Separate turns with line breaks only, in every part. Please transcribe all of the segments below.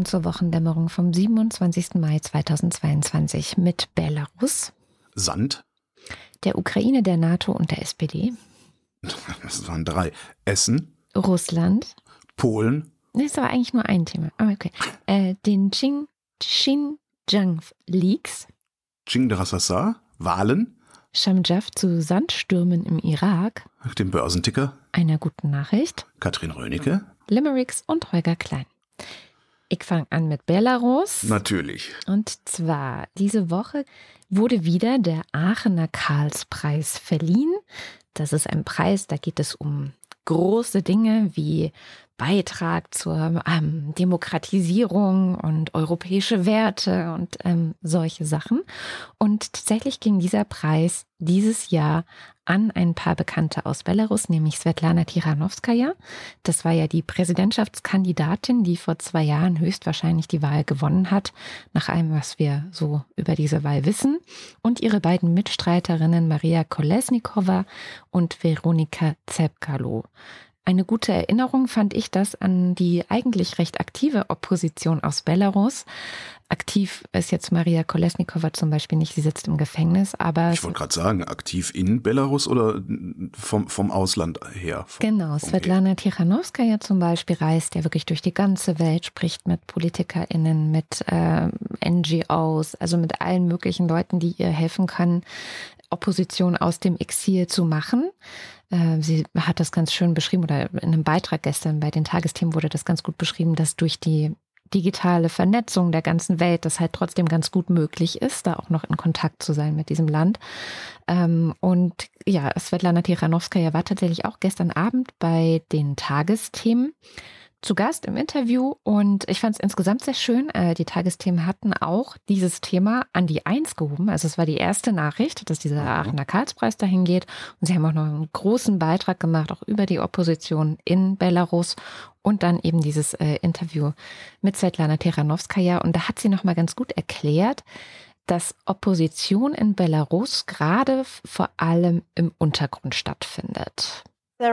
Willkommen zur Wochendämmerung vom 27. Mai 2022 mit Belarus,
Sand,
der Ukraine, der NATO und der SPD,
das waren drei, Essen,
Russland,
Polen,
das aber eigentlich nur ein Thema, aber okay, äh, den Xing, Xinjiang Leaks,
Chingdarasasa, Wahlen,
Shamjaf zu Sandstürmen im Irak,
dem Börsenticker,
einer guten Nachricht,
Katrin Rönecke,
Limericks und Holger Klein. Ich fange an mit Belarus.
natürlich.
Und zwar diese Woche wurde wieder der Aachener Karlspreis verliehen. Das ist ein Preis, da geht es um große Dinge wie Beitrag zur ähm, Demokratisierung und europäische Werte und ähm, solche Sachen. Und tatsächlich ging dieser Preis dieses Jahr an ein paar Bekannte aus Belarus, nämlich Svetlana Tiranowskaja. Das war ja die Präsidentschaftskandidatin, die vor zwei Jahren höchstwahrscheinlich die Wahl gewonnen hat, nach allem, was wir so über diese Wahl wissen. Und ihre beiden Mitstreiterinnen Maria Kolesnikova und Veronika Zepkalo. Eine gute Erinnerung fand ich das an die eigentlich recht aktive Opposition aus Belarus. Aktiv ist jetzt Maria Kolesnikova zum Beispiel nicht, sie sitzt im Gefängnis, aber.
Ich wollte gerade sagen, aktiv in Belarus oder vom, vom Ausland her? Vom,
genau, Svetlana Tichanowskaja zum Beispiel reist ja wirklich durch die ganze Welt, spricht mit PolitikerInnen, mit äh, NGOs, also mit allen möglichen Leuten, die ihr helfen können, Opposition aus dem Exil zu machen. Äh, sie hat das ganz schön beschrieben oder in einem Beitrag gestern bei den Tagesthemen wurde das ganz gut beschrieben, dass durch die digitale Vernetzung der ganzen Welt das halt trotzdem ganz gut möglich ist, da auch noch in Kontakt zu sein mit diesem Land. Ähm, und ja, Svetlana Tichanowskaja war tatsächlich auch gestern Abend bei den Tagesthemen zu Gast im Interview und ich fand es insgesamt sehr schön. Äh, die Tagesthemen hatten auch dieses Thema an die Eins gehoben. Also es war die erste Nachricht, dass dieser mhm. Aachener Karlspreis dahin geht. Und sie haben auch noch einen großen Beitrag gemacht, auch über die Opposition in Belarus und dann eben dieses äh, Interview mit Svetlana Teranowskaja. Und da hat sie nochmal ganz gut erklärt, dass Opposition in Belarus gerade vor allem im Untergrund stattfindet.
Uh,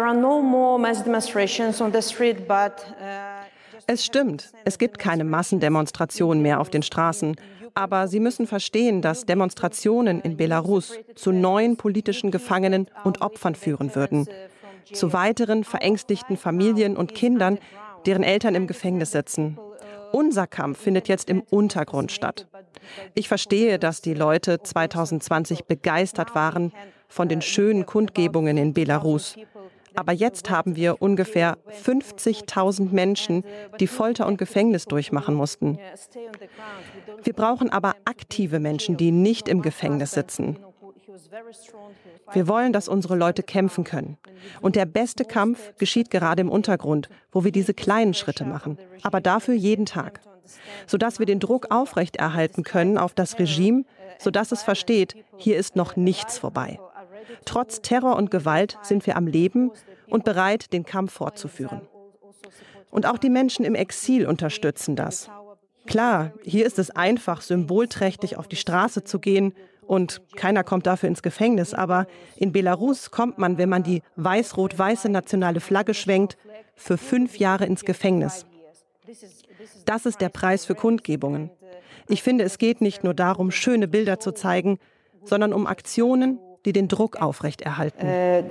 es stimmt, es gibt keine Massendemonstrationen mehr auf den Straßen. Aber Sie müssen verstehen, dass Demonstrationen in Belarus zu neuen politischen Gefangenen und Opfern führen würden. Zu weiteren verängstigten Familien und Kindern, deren Eltern im Gefängnis sitzen. Unser Kampf findet jetzt im Untergrund statt. Ich verstehe, dass die Leute 2020 begeistert waren von den schönen Kundgebungen in Belarus. Aber jetzt haben wir ungefähr 50.000 Menschen, die Folter und Gefängnis durchmachen mussten. Wir brauchen aber aktive Menschen, die nicht im Gefängnis sitzen. Wir wollen, dass unsere Leute kämpfen können. Und der beste Kampf geschieht gerade im Untergrund, wo wir diese kleinen Schritte machen, aber dafür jeden Tag, sodass wir den Druck aufrechterhalten können auf das Regime, sodass es versteht, hier ist noch nichts vorbei. Trotz Terror und Gewalt sind wir am Leben und bereit, den Kampf fortzuführen. Und auch die Menschen im Exil unterstützen das. Klar, hier ist es einfach, symbolträchtig auf die Straße zu gehen und keiner kommt dafür ins Gefängnis, aber in Belarus kommt man, wenn man die weiß-rot-weiße nationale Flagge schwenkt, für fünf Jahre ins Gefängnis. Das ist der Preis für Kundgebungen. Ich finde, es geht nicht nur darum, schöne Bilder zu zeigen, sondern um Aktionen, die den Druck aufrechterhalten.
Uh,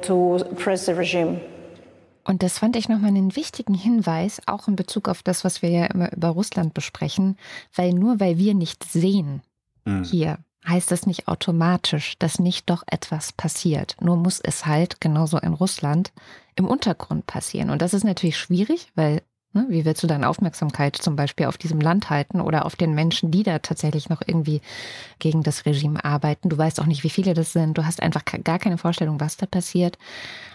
Und das fand ich nochmal einen wichtigen Hinweis, auch in Bezug auf das, was wir ja immer über Russland besprechen, weil nur weil wir nicht sehen mhm. hier, heißt das nicht automatisch, dass nicht doch etwas passiert. Nur muss es halt, genauso in Russland, im Untergrund passieren. Und das ist natürlich schwierig, weil? Wie willst du deine Aufmerksamkeit zum Beispiel auf diesem Land halten oder auf den Menschen, die da tatsächlich noch irgendwie gegen das Regime arbeiten? Du weißt auch nicht, wie viele das sind. Du hast einfach gar keine Vorstellung, was da passiert.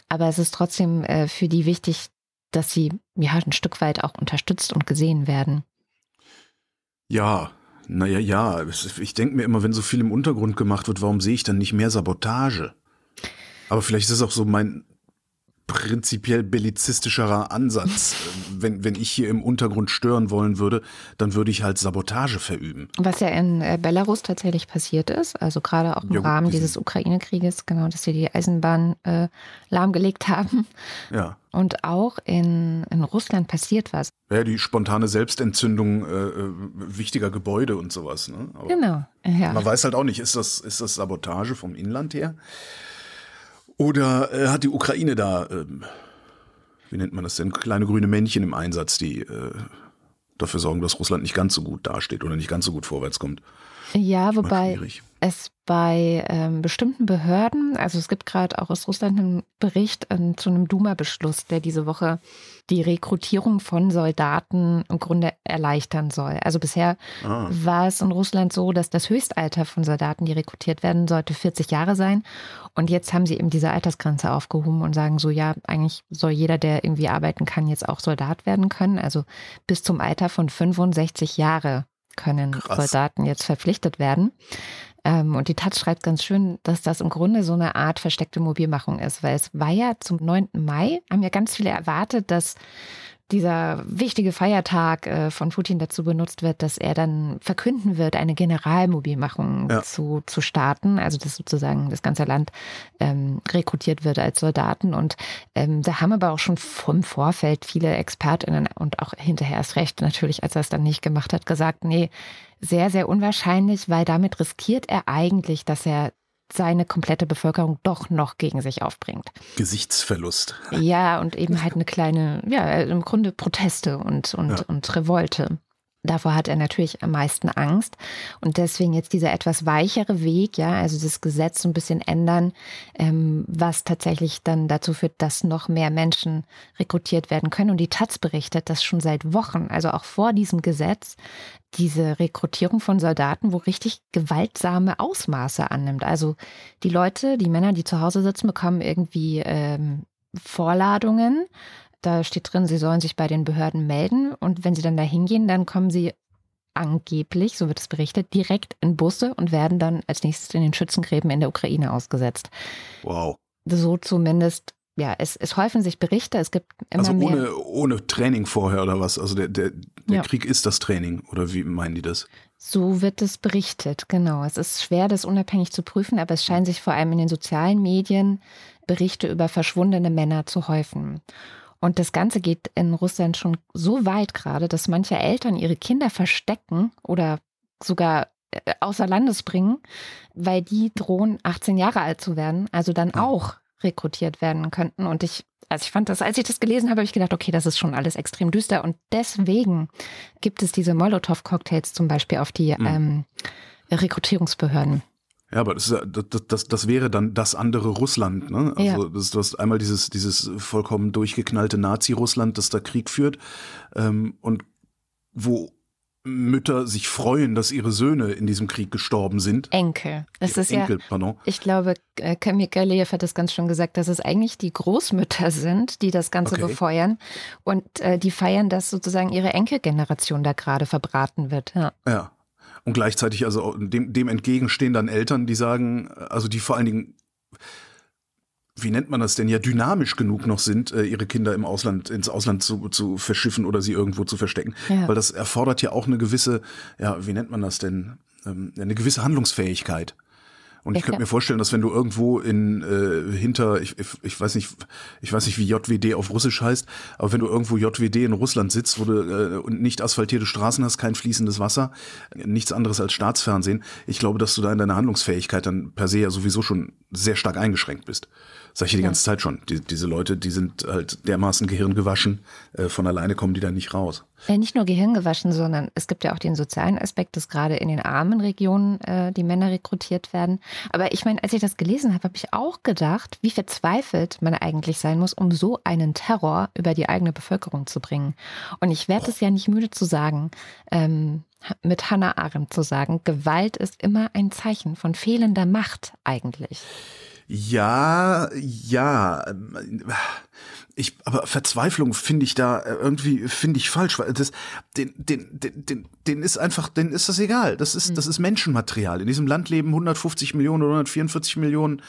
Aber es ist trotzdem äh, für die wichtig, dass sie ja ein Stück weit auch unterstützt und gesehen werden.
Ja, naja, ja. Ich denke mir immer, wenn so viel im Untergrund gemacht wird, warum sehe ich dann nicht mehr Sabotage? Aber vielleicht ist es auch so mein prinzipiell bellizistischerer Ansatz. wenn, wenn ich hier im Untergrund stören wollen würde, dann würde ich halt Sabotage verüben.
Was ja in äh, Belarus tatsächlich passiert ist, also gerade auch im ja, Rahmen dieses Ukraine-Krieges, genau, dass sie die Eisenbahn äh, lahmgelegt haben.
Ja.
Und auch in, in Russland passiert was.
Ja, die spontane Selbstentzündung äh, äh wichtiger Gebäude und sowas. Ne?
genau. Ja.
Man weiß halt auch nicht, ist das, ist das Sabotage vom Inland her? Oder äh, hat die Ukraine da, äh, wie nennt man das denn, kleine grüne Männchen im Einsatz, die äh, dafür sorgen, dass Russland nicht ganz so gut dasteht oder nicht ganz so gut vorwärts kommt?
Ja, wobei es bei ähm, bestimmten Behörden, also es gibt gerade auch aus Russland einen Bericht äh, zu einem Duma-Beschluss, der diese Woche die Rekrutierung von Soldaten im Grunde erleichtern soll. Also bisher ah. war es in Russland so, dass das Höchstalter von Soldaten, die rekrutiert werden, sollte 40 Jahre sein. Und jetzt haben sie eben diese Altersgrenze aufgehoben und sagen so, ja, eigentlich soll jeder, der irgendwie arbeiten kann, jetzt auch Soldat werden können. Also bis zum Alter von 65 Jahre können Krass. Soldaten jetzt verpflichtet werden. Ähm, und die Taz schreibt ganz schön, dass das im Grunde so eine Art versteckte Mobilmachung ist, weil es war ja zum 9. Mai, haben ja ganz viele erwartet, dass dieser wichtige Feiertag äh, von Putin dazu benutzt wird, dass er dann verkünden wird, eine Generalmobilmachung ja. zu, zu starten, also dass sozusagen das ganze Land ähm, rekrutiert wird als Soldaten. Und ähm, da haben aber auch schon vom Vorfeld viele ExpertInnen und auch hinterher erst recht natürlich, als er es dann nicht gemacht hat, gesagt, nee, sehr, sehr unwahrscheinlich, weil damit riskiert er eigentlich, dass er seine komplette Bevölkerung doch noch gegen sich aufbringt.
Gesichtsverlust.
Ja, und eben halt eine kleine, ja, im Grunde Proteste und, und, ja. und Revolte. Davor hat er natürlich am meisten Angst. Und deswegen jetzt dieser etwas weichere Weg, ja, also das Gesetz ein bisschen ändern, ähm, was tatsächlich dann dazu führt, dass noch mehr Menschen rekrutiert werden können. Und die Taz berichtet, dass schon seit Wochen, also auch vor diesem Gesetz, diese Rekrutierung von Soldaten wo richtig gewaltsame Ausmaße annimmt. Also die Leute, die Männer, die zu Hause sitzen, bekommen irgendwie ähm, Vorladungen da steht drin, sie sollen sich bei den Behörden melden und wenn sie dann da hingehen, dann kommen sie angeblich, so wird es berichtet, direkt in Busse und werden dann als nächstes in den Schützengräben in der Ukraine ausgesetzt.
Wow.
So zumindest ja, es, es häufen sich Berichte, es gibt immer
also
ohne,
mehr. ohne Training vorher oder was? Also der, der, der ja. Krieg ist das Training oder wie meinen die das?
So wird es berichtet, genau. Es ist schwer, das unabhängig zu prüfen, aber es scheinen sich vor allem in den sozialen Medien Berichte über verschwundene Männer zu häufen. Und das Ganze geht in Russland schon so weit gerade, dass manche Eltern ihre Kinder verstecken oder sogar äh, außer Landes bringen, weil die drohen, 18 Jahre alt zu werden, also dann auch rekrutiert werden könnten. Und ich, also ich fand das, als ich das gelesen habe, habe ich gedacht, okay, das ist schon alles extrem düster. Und deswegen gibt es diese Molotow-Cocktails zum Beispiel auf die mhm. ähm, Rekrutierungsbehörden.
Ja, aber das, das, das, das wäre dann das andere Russland. Ne? Also ja. das, du hast einmal dieses, dieses vollkommen durchgeknallte Nazi-Russland, das da Krieg führt ähm, und wo Mütter sich freuen, dass ihre Söhne in diesem Krieg gestorben sind.
Enkel. Das ist
Enkel,
ja,
pardon.
Ich glaube, äh, Kamil Galeev hat das ganz schon gesagt, dass es eigentlich die Großmütter sind, die das Ganze okay. befeuern und äh, die feiern, dass sozusagen ihre Enkelgeneration da gerade verbraten wird. Ja.
ja. Und gleichzeitig also dem, dem entgegenstehen dann Eltern, die sagen, also die vor allen Dingen, wie nennt man das denn, ja dynamisch genug noch sind, äh, ihre Kinder im Ausland, ins Ausland zu, zu verschiffen oder sie irgendwo zu verstecken. Ja. Weil das erfordert ja auch eine gewisse, ja, wie nennt man das denn, ähm, eine gewisse Handlungsfähigkeit. Und ich könnte mir vorstellen, dass wenn du irgendwo in äh, hinter, ich, ich weiß nicht, ich weiß nicht, wie JWD auf Russisch heißt, aber wenn du irgendwo JWD in Russland sitzt, wo du äh, und nicht asphaltierte Straßen hast, kein fließendes Wasser, nichts anderes als Staatsfernsehen, ich glaube, dass du da in deiner Handlungsfähigkeit dann per se ja sowieso schon sehr stark eingeschränkt bist. Sag ich die ganze Zeit schon. Die, diese Leute, die sind halt dermaßen gehirngewaschen, äh, von alleine kommen die da nicht raus.
Ja, nicht nur gehirngewaschen, sondern es gibt ja auch den sozialen Aspekt, dass gerade in den armen Regionen äh, die Männer rekrutiert werden. Aber ich meine, als ich das gelesen habe, habe ich auch gedacht, wie verzweifelt man eigentlich sein muss, um so einen Terror über die eigene Bevölkerung zu bringen. Und ich werde es ja nicht müde zu sagen, ähm, mit Hannah Arendt zu sagen, Gewalt ist immer ein Zeichen von fehlender Macht eigentlich.
Ja, ja. Ich, aber Verzweiflung finde ich da irgendwie finde ich falsch, weil das den den den den, den ist einfach, den ist das egal. Das ist das ist Menschenmaterial. In diesem Land leben 150 Millionen oder 144 Millionen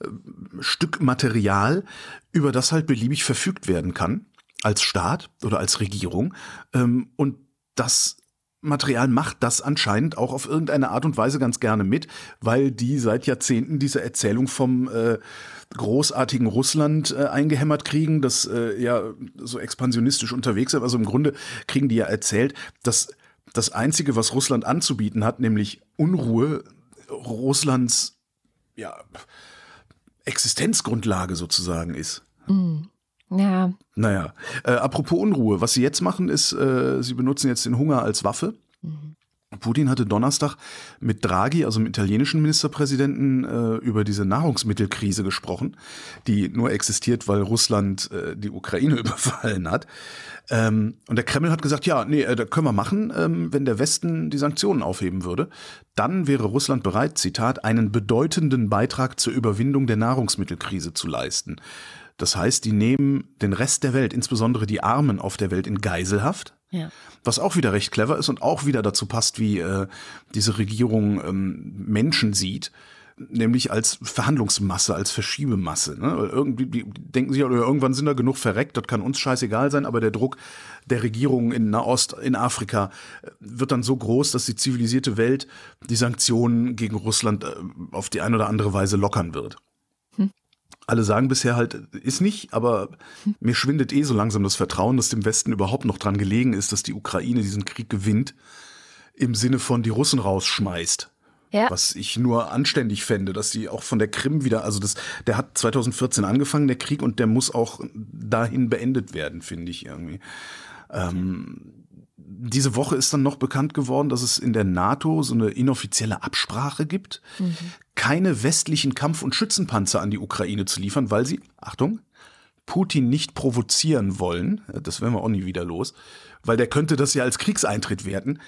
äh, Stück Material, über das halt beliebig verfügt werden kann als Staat oder als Regierung ähm, und das Material macht das anscheinend auch auf irgendeine Art und Weise ganz gerne mit, weil die seit Jahrzehnten diese Erzählung vom äh, großartigen Russland äh, eingehämmert kriegen, das äh, ja so expansionistisch unterwegs ist. Also im Grunde kriegen die ja erzählt, dass das Einzige, was Russland anzubieten hat, nämlich Unruhe, Russlands ja, Existenzgrundlage sozusagen ist.
Mhm. Ja.
Naja, äh, apropos Unruhe, was sie jetzt machen, ist, äh, sie benutzen jetzt den Hunger als Waffe. Mhm. Putin hatte Donnerstag mit Draghi, also dem italienischen Ministerpräsidenten, äh, über diese Nahrungsmittelkrise gesprochen, die nur existiert, weil Russland äh, die Ukraine überfallen hat. Ähm, und der Kreml hat gesagt, ja, nee, äh, da können wir machen, ähm, wenn der Westen die Sanktionen aufheben würde. Dann wäre Russland bereit, Zitat, einen bedeutenden Beitrag zur Überwindung der Nahrungsmittelkrise zu leisten. Das heißt, die nehmen den Rest der Welt, insbesondere die Armen auf der Welt, in Geiselhaft. Ja. Was auch wieder recht clever ist und auch wieder dazu passt, wie äh, diese Regierung ähm, Menschen sieht, nämlich als Verhandlungsmasse, als Verschiebemasse. Ne? Weil irgendwie die denken sich, irgendwann sind da genug verreckt, das kann uns scheißegal sein, aber der Druck der Regierung in Nahost, in Afrika äh, wird dann so groß, dass die zivilisierte Welt die Sanktionen gegen Russland äh, auf die eine oder andere Weise lockern wird alle sagen bisher halt, ist nicht, aber mir schwindet eh so langsam das Vertrauen, dass dem Westen überhaupt noch dran gelegen ist, dass die Ukraine diesen Krieg gewinnt, im Sinne von die Russen rausschmeißt. Ja. Was ich nur anständig fände, dass die auch von der Krim wieder, also das, der hat 2014 angefangen, der Krieg, und der muss auch dahin beendet werden, finde ich irgendwie. Ähm, diese Woche ist dann noch bekannt geworden, dass es in der NATO so eine inoffizielle Absprache gibt, mhm. Keine westlichen Kampf- und Schützenpanzer an die Ukraine zu liefern, weil sie, Achtung, Putin nicht provozieren wollen. Das werden wir auch nie wieder los, weil der könnte das ja als Kriegseintritt werten.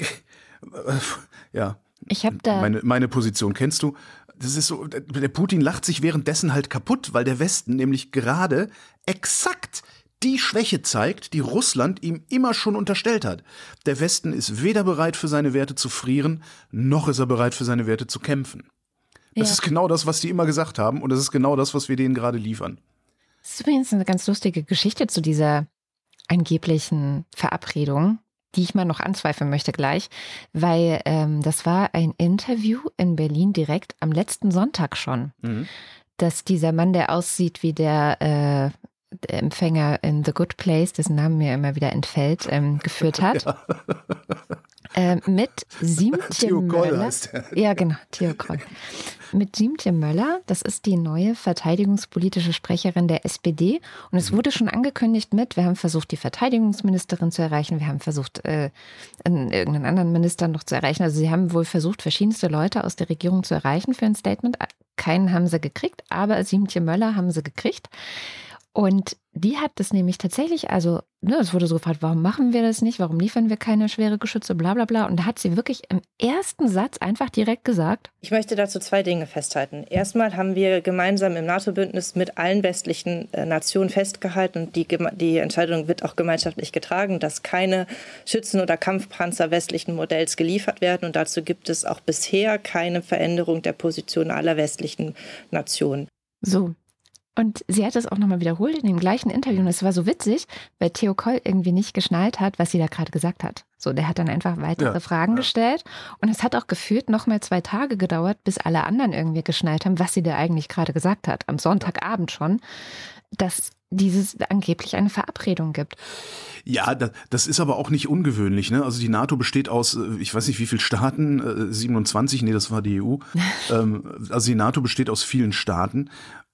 ja.
Ich habe da
meine, meine Position kennst du. Das ist so, der Putin lacht sich währenddessen halt kaputt, weil der Westen nämlich gerade exakt die Schwäche zeigt, die Russland ihm immer schon unterstellt hat. Der Westen ist weder bereit für seine Werte zu frieren, noch ist er bereit für seine Werte zu kämpfen. Das ja. ist genau das, was die immer gesagt haben und das ist genau das, was wir denen gerade liefern.
Das ist übrigens eine ganz lustige Geschichte zu dieser angeblichen Verabredung, die ich mal noch anzweifeln möchte gleich, weil ähm, das war ein Interview in Berlin direkt am letzten Sonntag schon. Mhm dass dieser Mann, der aussieht wie der äh, der Empfänger in The Good Place, dessen Namen mir immer wieder entfällt, ähm, geführt hat. Ja. Äh, mit Siemtje Möller. Ja, genau, Theo Koll. Mit Siemtje Möller, das ist die neue verteidigungspolitische Sprecherin der SPD. Und es wurde schon angekündigt mit, wir haben versucht, die Verteidigungsministerin zu erreichen, wir haben versucht, äh, irgendeinen anderen Minister noch zu erreichen. Also sie haben wohl versucht, verschiedenste Leute aus der Regierung zu erreichen für ein Statement. Keinen haben sie gekriegt, aber Siemtje Möller haben sie gekriegt. Und die hat das nämlich tatsächlich, also ne, es wurde so gefragt, warum machen wir das nicht, warum liefern wir keine schwere Geschütze, bla bla bla. Und da hat sie wirklich im ersten Satz einfach direkt gesagt.
Ich möchte dazu zwei Dinge festhalten. Erstmal haben wir gemeinsam im NATO-Bündnis mit allen westlichen äh, Nationen festgehalten und die, die Entscheidung wird auch gemeinschaftlich getragen, dass keine Schützen oder Kampfpanzer westlichen Modells geliefert werden. Und dazu gibt es auch bisher keine Veränderung der Position aller westlichen Nationen.
So, und sie hat es auch nochmal wiederholt in dem gleichen Interview. Und es war so witzig, weil Theo Koll irgendwie nicht geschnallt hat, was sie da gerade gesagt hat. So, der hat dann einfach weitere ja, Fragen ja. gestellt. Und es hat auch gefühlt nochmal zwei Tage gedauert, bis alle anderen irgendwie geschnallt haben, was sie da eigentlich gerade gesagt hat. Am Sonntagabend schon, dass dieses angeblich eine Verabredung gibt.
Ja, das ist aber auch nicht ungewöhnlich. Ne? Also die NATO besteht aus, äh, ich weiß nicht wie viele Staaten, 27, äh, nee, das war die EU. Ähm, also die NATO besteht aus vielen Staaten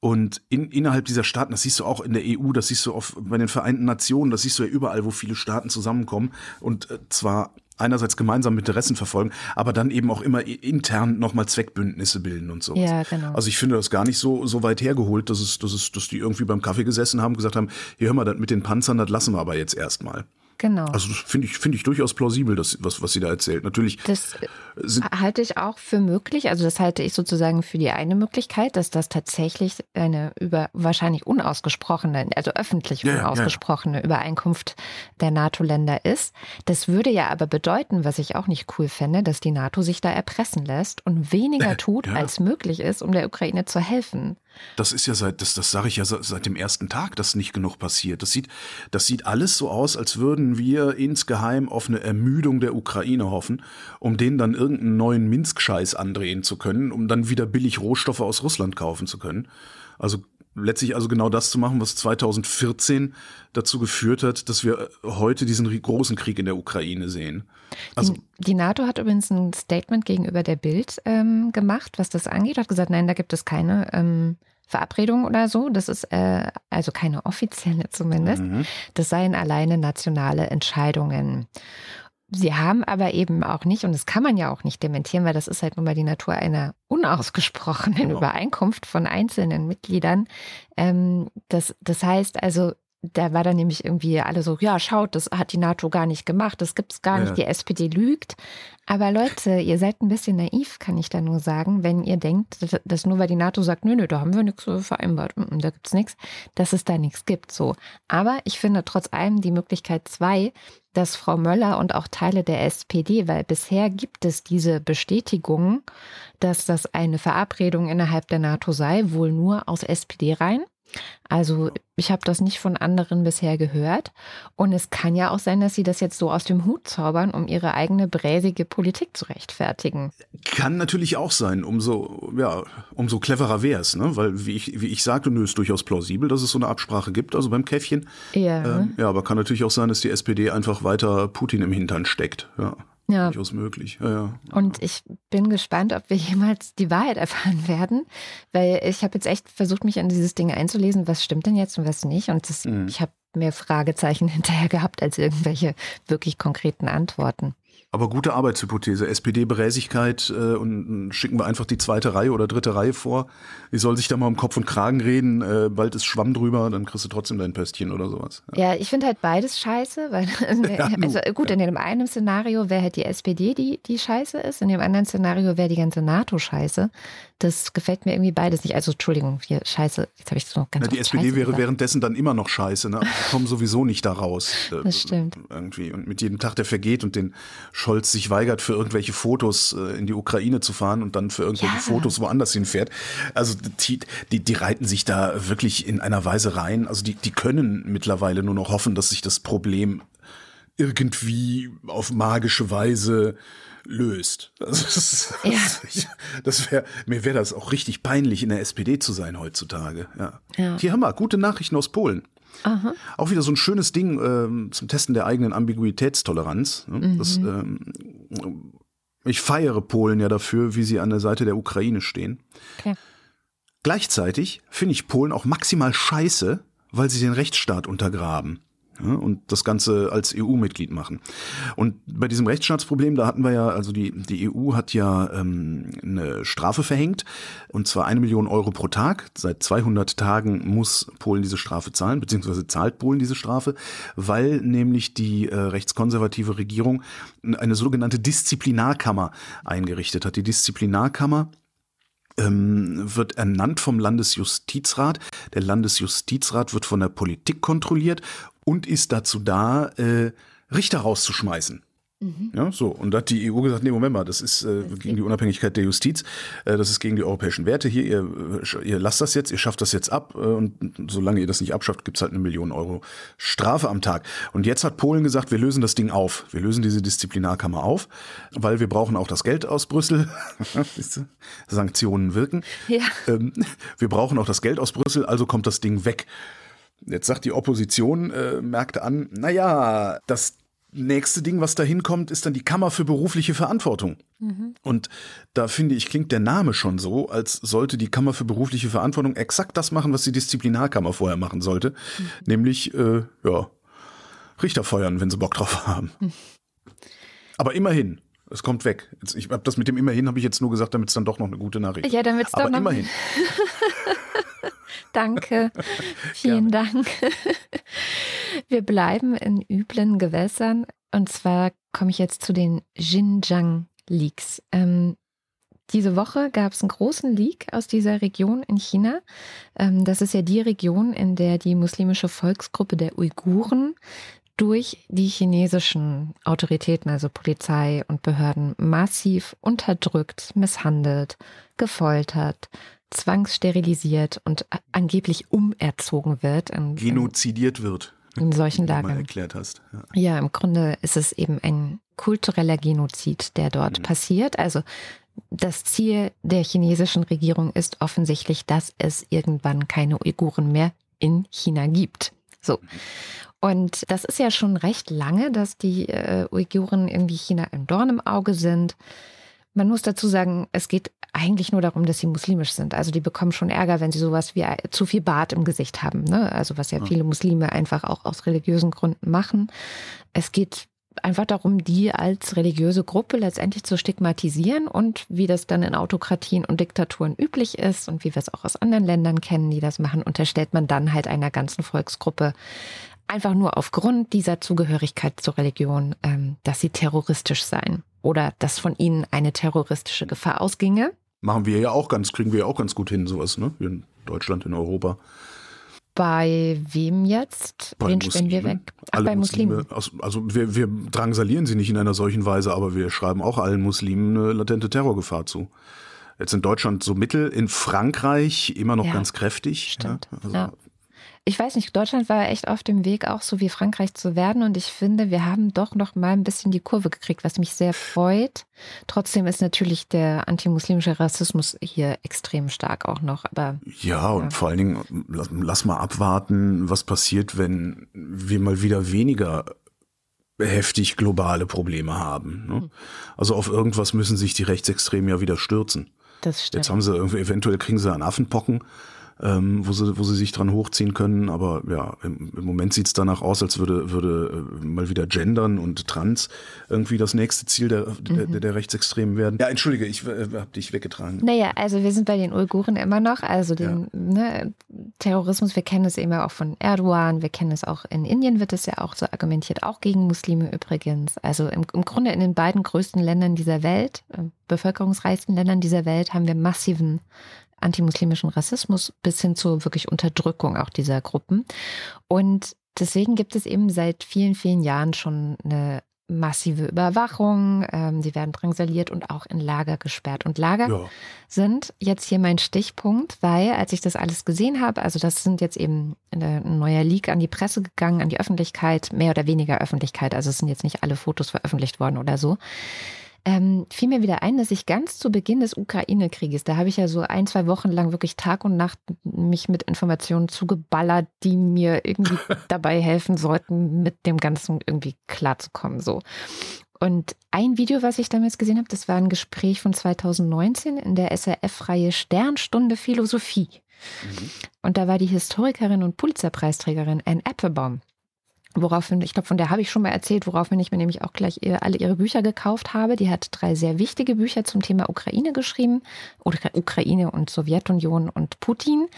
und in, innerhalb dieser Staaten, das siehst du auch in der EU, das siehst du auch bei den Vereinten Nationen, das siehst du ja überall, wo viele Staaten zusammenkommen und äh, zwar einerseits gemeinsam Interessen verfolgen, aber dann eben auch immer intern nochmal Zweckbündnisse bilden und so.
Ja, genau.
Also ich finde das gar nicht so, so weit hergeholt, dass es, dass es, dass die irgendwie beim Kaffee gesessen haben, gesagt haben, hier hör mal, das mit den Panzern, das lassen wir aber jetzt erstmal.
Genau.
Also finde ich, finde ich durchaus plausibel, das, was, was sie da erzählt. Natürlich.
Das halte ich auch für möglich. Also das halte ich sozusagen für die eine Möglichkeit, dass das tatsächlich eine über wahrscheinlich unausgesprochene, also öffentlich ja, unausgesprochene ja. Übereinkunft der NATO-Länder ist. Das würde ja aber bedeuten, was ich auch nicht cool fände, dass die NATO sich da erpressen lässt und weniger äh, tut, ja. als möglich ist, um der Ukraine zu helfen.
Das ist ja seit, das, das sage ich ja seit dem ersten Tag, dass nicht genug passiert. Das sieht, das sieht alles so aus, als würden wir insgeheim auf eine Ermüdung der Ukraine hoffen, um denen dann irgendeinen neuen Minsk-Scheiß andrehen zu können, um dann wieder billig Rohstoffe aus Russland kaufen zu können. Also letztlich also genau das zu machen, was 2014 dazu geführt hat, dass wir heute diesen großen Krieg in der Ukraine sehen.
Also die, NATO hat übrigens ein Statement gegenüber der Bild ähm, gemacht, was das angeht, hat gesagt, nein, da gibt es keine ähm, Verabredung oder so. Das ist äh, also keine offizielle zumindest. Mhm. Das seien alleine nationale Entscheidungen. Sie haben aber eben auch nicht, und das kann man ja auch nicht dementieren, weil das ist halt nun mal die Natur einer unausgesprochenen genau. Übereinkunft von einzelnen Mitgliedern. Ähm, das, das heißt also, da war dann nämlich irgendwie alle so, ja, schaut, das hat die NATO gar nicht gemacht, das gibt's gar ja. nicht, die SPD lügt. Aber Leute, ihr seid ein bisschen naiv, kann ich da nur sagen, wenn ihr denkt, dass nur weil die NATO sagt, nö, nö, da haben wir nichts vereinbart, da gibt's nichts, dass es da nichts gibt, so. Aber ich finde trotz allem die Möglichkeit zwei, dass Frau Möller und auch Teile der SPD, weil bisher gibt es diese Bestätigung, dass das eine Verabredung innerhalb der NATO sei, wohl nur aus SPD rein. Also ich habe das nicht von anderen bisher gehört. Und es kann ja auch sein, dass sie das jetzt so aus dem Hut zaubern, um ihre eigene bräsige Politik zu rechtfertigen.
Kann natürlich auch sein. Umso, ja, umso cleverer wäre es, ne? Weil, wie ich, wie ich sagte, nö, ist durchaus plausibel, dass es so eine Absprache gibt, also beim Käffchen. Ja. Ähm, ja, aber kann natürlich auch sein, dass die SPD einfach weiter Putin im Hintern steckt. Ja. Ja. Durchaus möglich. Ja, ja.
Und ich bin gespannt, ob wir jemals die Wahrheit erfahren werden, weil ich habe jetzt echt versucht, mich an dieses Ding einzulesen, was stimmt denn jetzt und was nicht. Und das, mhm. ich habe mehr Fragezeichen hinterher gehabt als irgendwelche wirklich konkreten Antworten.
Aber gute Arbeitshypothese. SPD-Bräsigkeit äh, und schicken wir einfach die zweite Reihe oder dritte Reihe vor. Die soll sich da mal um Kopf und Kragen reden. Äh, bald ist Schwamm drüber, dann kriegst du trotzdem dein Pöstchen oder sowas.
Ja, ja ich finde halt beides scheiße. Weil, ja, also gut, in dem einen Szenario wäre halt die SPD, die, die scheiße ist. In dem anderen Szenario wäre die ganze NATO scheiße. Das gefällt mir irgendwie beides nicht. Also Entschuldigung, hier scheiße. Jetzt habe ich es noch ganz
Na, Die SPD wäre gesagt. währenddessen dann immer noch scheiße. Ne? Wir kommen sowieso nicht da raus.
Äh, das stimmt.
Irgendwie. Und mit jedem Tag, der vergeht und den Scholz sich weigert, für irgendwelche Fotos äh, in die Ukraine zu fahren und dann für irgendwelche ja. Fotos woanders hinfährt. Also die, die, die reiten sich da wirklich in einer Weise rein. Also die, die können mittlerweile nur noch hoffen, dass sich das Problem irgendwie auf magische Weise löst. Also das, ja. das wäre mir wäre das auch richtig peinlich in der SPD zu sein heutzutage. Ja. ja. Hier haben wir gute Nachrichten aus Polen. Aha. Auch wieder so ein schönes Ding ähm, zum Testen der eigenen Ambiguitätstoleranz. Ne? Mhm. Das, ähm, ich feiere Polen ja dafür, wie sie an der Seite der Ukraine stehen. Okay. Gleichzeitig finde ich Polen auch maximal scheiße, weil sie den Rechtsstaat untergraben ja, und das Ganze als EU-Mitglied machen. Und bei diesem Rechtsstaatsproblem, da hatten wir ja, also die, die EU hat ja ähm, eine Strafe verhängt, und zwar eine Million Euro pro Tag. Seit 200 Tagen muss Polen diese Strafe zahlen, beziehungsweise zahlt Polen diese Strafe, weil nämlich die äh, rechtskonservative Regierung eine sogenannte Disziplinarkammer eingerichtet hat. Die Disziplinarkammer ähm, wird ernannt vom Landesjustizrat. Der Landesjustizrat wird von der Politik kontrolliert und ist dazu da, äh, Richter rauszuschmeißen. Mhm. Ja, so. Und da hat die EU gesagt, nee, Moment mal, das ist äh, gegen die Unabhängigkeit der Justiz, äh, das ist gegen die europäischen Werte hier, ihr, äh, ihr lasst das jetzt, ihr schafft das jetzt ab äh, und solange ihr das nicht abschafft, gibt's halt eine Million Euro Strafe am Tag. Und jetzt hat Polen gesagt, wir lösen das Ding auf. Wir lösen diese Disziplinarkammer auf, weil wir brauchen auch das Geld aus Brüssel. Sanktionen wirken. Ja. Ähm, wir brauchen auch das Geld aus Brüssel, also kommt das Ding weg. Jetzt sagt die Opposition, äh, merkte an, naja, das nächste Ding, was da hinkommt, ist dann die Kammer für berufliche Verantwortung. Mhm. Und da finde ich, klingt der Name schon so, als sollte die Kammer für berufliche Verantwortung exakt das machen, was die Disziplinarkammer vorher machen sollte. Mhm. Nämlich, äh, ja, Richter feuern, wenn sie Bock drauf haben. Mhm. Aber immerhin, es kommt weg. Jetzt, ich habe das mit dem immerhin habe ich jetzt nur gesagt, damit es dann doch noch eine gute Nachricht.
Ja, damit es doch noch immerhin. Danke. Vielen Dank. Wir bleiben in üblen Gewässern. Und zwar komme ich jetzt zu den Xinjiang-Leaks. Ähm, diese Woche gab es einen großen Leak aus dieser Region in China. Ähm, das ist ja die Region, in der die muslimische Volksgruppe der Uiguren durch die chinesischen Autoritäten, also Polizei und Behörden, massiv unterdrückt, misshandelt, gefoltert, zwangssterilisiert und angeblich umerzogen wird.
In, Genozidiert wird.
In solchen Lagern.
erklärt hast.
Ja. ja. im Grunde ist es eben ein kultureller Genozid, der dort mhm. passiert. Also das Ziel der chinesischen Regierung ist offensichtlich, dass es irgendwann keine Uiguren mehr in China gibt. So. Und das ist ja schon recht lange, dass die äh, Uiguren irgendwie China ein Dorn im Auge sind. Man muss dazu sagen, es geht eigentlich nur darum, dass sie muslimisch sind. Also die bekommen schon Ärger, wenn sie sowas wie äh, zu viel Bart im Gesicht haben. Ne? Also was ja viele Muslime einfach auch aus religiösen Gründen machen. Es geht einfach darum, die als religiöse Gruppe letztendlich zu stigmatisieren und wie das dann in Autokratien und Diktaturen üblich ist und wie wir es auch aus anderen Ländern kennen, die das machen, unterstellt man dann halt einer ganzen Volksgruppe einfach nur aufgrund dieser Zugehörigkeit zur Religion, ähm, dass sie terroristisch seien oder dass von ihnen eine terroristische Gefahr ausginge.
Machen wir ja auch ganz, kriegen wir ja auch ganz gut hin, sowas, ne? In Deutschland, in Europa.
Bei wem jetzt?
Bei
Wen
stellen
wir weg?
Ach, Alle bei Muslimen. Muslime. Also, also wir, wir drangsalieren sie nicht in einer solchen Weise, aber wir schreiben auch allen Muslimen eine latente Terrorgefahr zu. Jetzt in Deutschland so mittel, in Frankreich immer noch ja, ganz kräftig.
Stimmt. Ja, also ja ich weiß nicht, Deutschland war echt auf dem Weg, auch so wie Frankreich zu werden. Und ich finde, wir haben doch noch mal ein bisschen die Kurve gekriegt, was mich sehr freut. Trotzdem ist natürlich der antimuslimische Rassismus hier extrem stark auch noch. Aber
ja, und ja. vor allen Dingen, lass, lass mal abwarten, was passiert, wenn wir mal wieder weniger heftig globale Probleme haben. Ne? Hm. Also auf irgendwas müssen sich die Rechtsextremen ja wieder stürzen.
Das stimmt.
Jetzt haben sie irgendwie, eventuell kriegen sie einen Affenpocken ähm, wo, sie, wo sie sich dran hochziehen können. Aber ja, im, im Moment sieht es danach aus, als würde, würde äh, mal wieder Gendern und Trans irgendwie das nächste Ziel der, mhm. der, der, Rechtsextremen werden. Ja, entschuldige, ich äh, habe dich weggetragen.
Naja, also wir sind bei den Uiguren immer noch. Also den ja. ne, Terrorismus, wir kennen es immer auch von Erdogan, wir kennen es auch in Indien, wird es ja auch so argumentiert, auch gegen Muslime übrigens. Also im, im Grunde in den beiden größten Ländern dieser Welt, äh, bevölkerungsreichsten Ländern dieser Welt, haben wir massiven antimuslimischen Rassismus bis hin zur wirklich Unterdrückung auch dieser Gruppen. Und deswegen gibt es eben seit vielen, vielen Jahren schon eine massive Überwachung, ähm, sie werden drangsaliert und auch in Lager gesperrt. Und Lager ja. sind jetzt hier mein Stichpunkt, weil als ich das alles gesehen habe, also das sind jetzt eben ein neuer Leak an die Presse gegangen, an die Öffentlichkeit, mehr oder weniger Öffentlichkeit, also es sind jetzt nicht alle Fotos veröffentlicht worden oder so ähm, fiel mir wieder ein, dass ich ganz zu Beginn des Ukraine-Krieges, da habe ich ja so ein, zwei Wochen lang wirklich Tag und Nacht mich mit Informationen zugeballert, die mir irgendwie dabei helfen sollten, mit dem Ganzen irgendwie klarzukommen. So. Und ein Video, was ich damals gesehen habe, das war ein Gespräch von 2019 in der SRF-Reihe Sternstunde Philosophie. Mhm. Und da war die Historikerin und Pulitzerpreisträgerin Anne Applebaum Woraufhin, ich glaube, von der habe ich schon mal erzählt, woraufhin ich mir nämlich auch gleich alle ihre Bücher gekauft habe. Die hat drei sehr wichtige Bücher zum Thema Ukraine geschrieben. Oder Ukraine und Sowjetunion und Putin.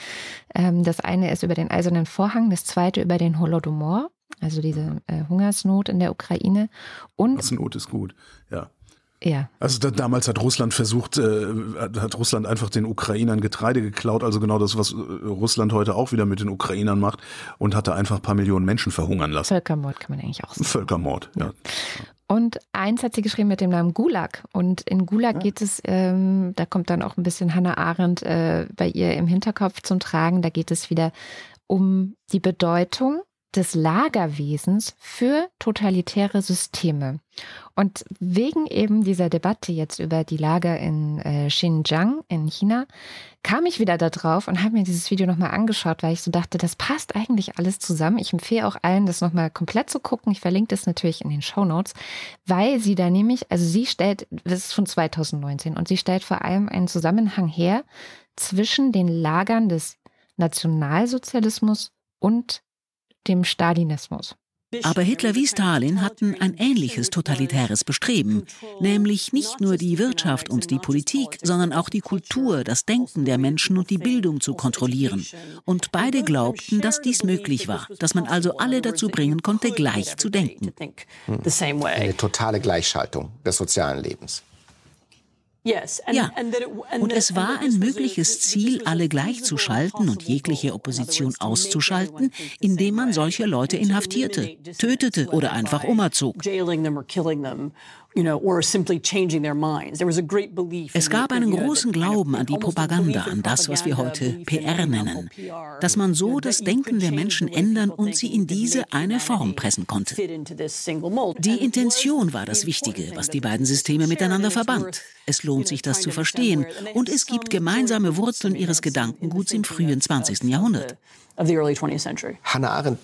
Ähm, das eine ist über den Eisernen Vorhang, das zweite über den Holodomor, also diese äh, Hungersnot in der Ukraine. Und
Hungersnot ist gut, ja.
Ja.
Also da, damals hat Russland versucht, äh, hat Russland einfach den Ukrainern Getreide geklaut, also genau das, was äh, Russland heute auch wieder mit den Ukrainern macht und hatte einfach ein paar Millionen Menschen verhungern lassen.
Völkermord kann man eigentlich auch sagen.
Völkermord, ja. ja.
Und eins hat sie geschrieben mit dem Namen Gulag. Und in Gulag ja. geht es, ähm, da kommt dann auch ein bisschen Hannah Arendt äh, bei ihr im Hinterkopf zum Tragen. Da geht es wieder um die Bedeutung des Lagerwesens für totalitäre Systeme. Und wegen eben dieser Debatte jetzt über die Lager in äh, Xinjiang in China kam ich wieder da drauf und habe mir dieses Video nochmal angeschaut, weil ich so dachte, das passt eigentlich alles zusammen. Ich empfehle auch allen, das nochmal komplett zu gucken. Ich verlinke das natürlich in den Show Notes, weil sie da nämlich, also sie stellt, das ist von 2019 und sie stellt vor allem einen Zusammenhang her zwischen den Lagern des Nationalsozialismus und dem Stalinismus.
Aber Hitler wie Stalin hatten ein ähnliches totalitäres Bestreben, nämlich nicht nur die Wirtschaft und die Politik, sondern auch die Kultur, das Denken der Menschen und die Bildung zu kontrollieren. Und beide glaubten, dass dies möglich war, dass man also alle dazu bringen konnte, gleich zu denken.
Eine totale Gleichschaltung des sozialen Lebens.
Ja, und es war ein mögliches Ziel, alle gleichzuschalten und jegliche Opposition auszuschalten, indem man solche Leute inhaftierte, tötete oder einfach umerzog. Es gab einen großen Glauben an die Propaganda, an das, was wir heute PR nennen, dass man so das Denken der Menschen ändern und sie in diese eine Form pressen konnte. Die Intention war das Wichtige, was die beiden Systeme miteinander verband. Es lohnt sich, das zu verstehen, und es gibt gemeinsame Wurzeln ihres Gedankenguts im frühen 20. Jahrhundert.
Hannah Arendt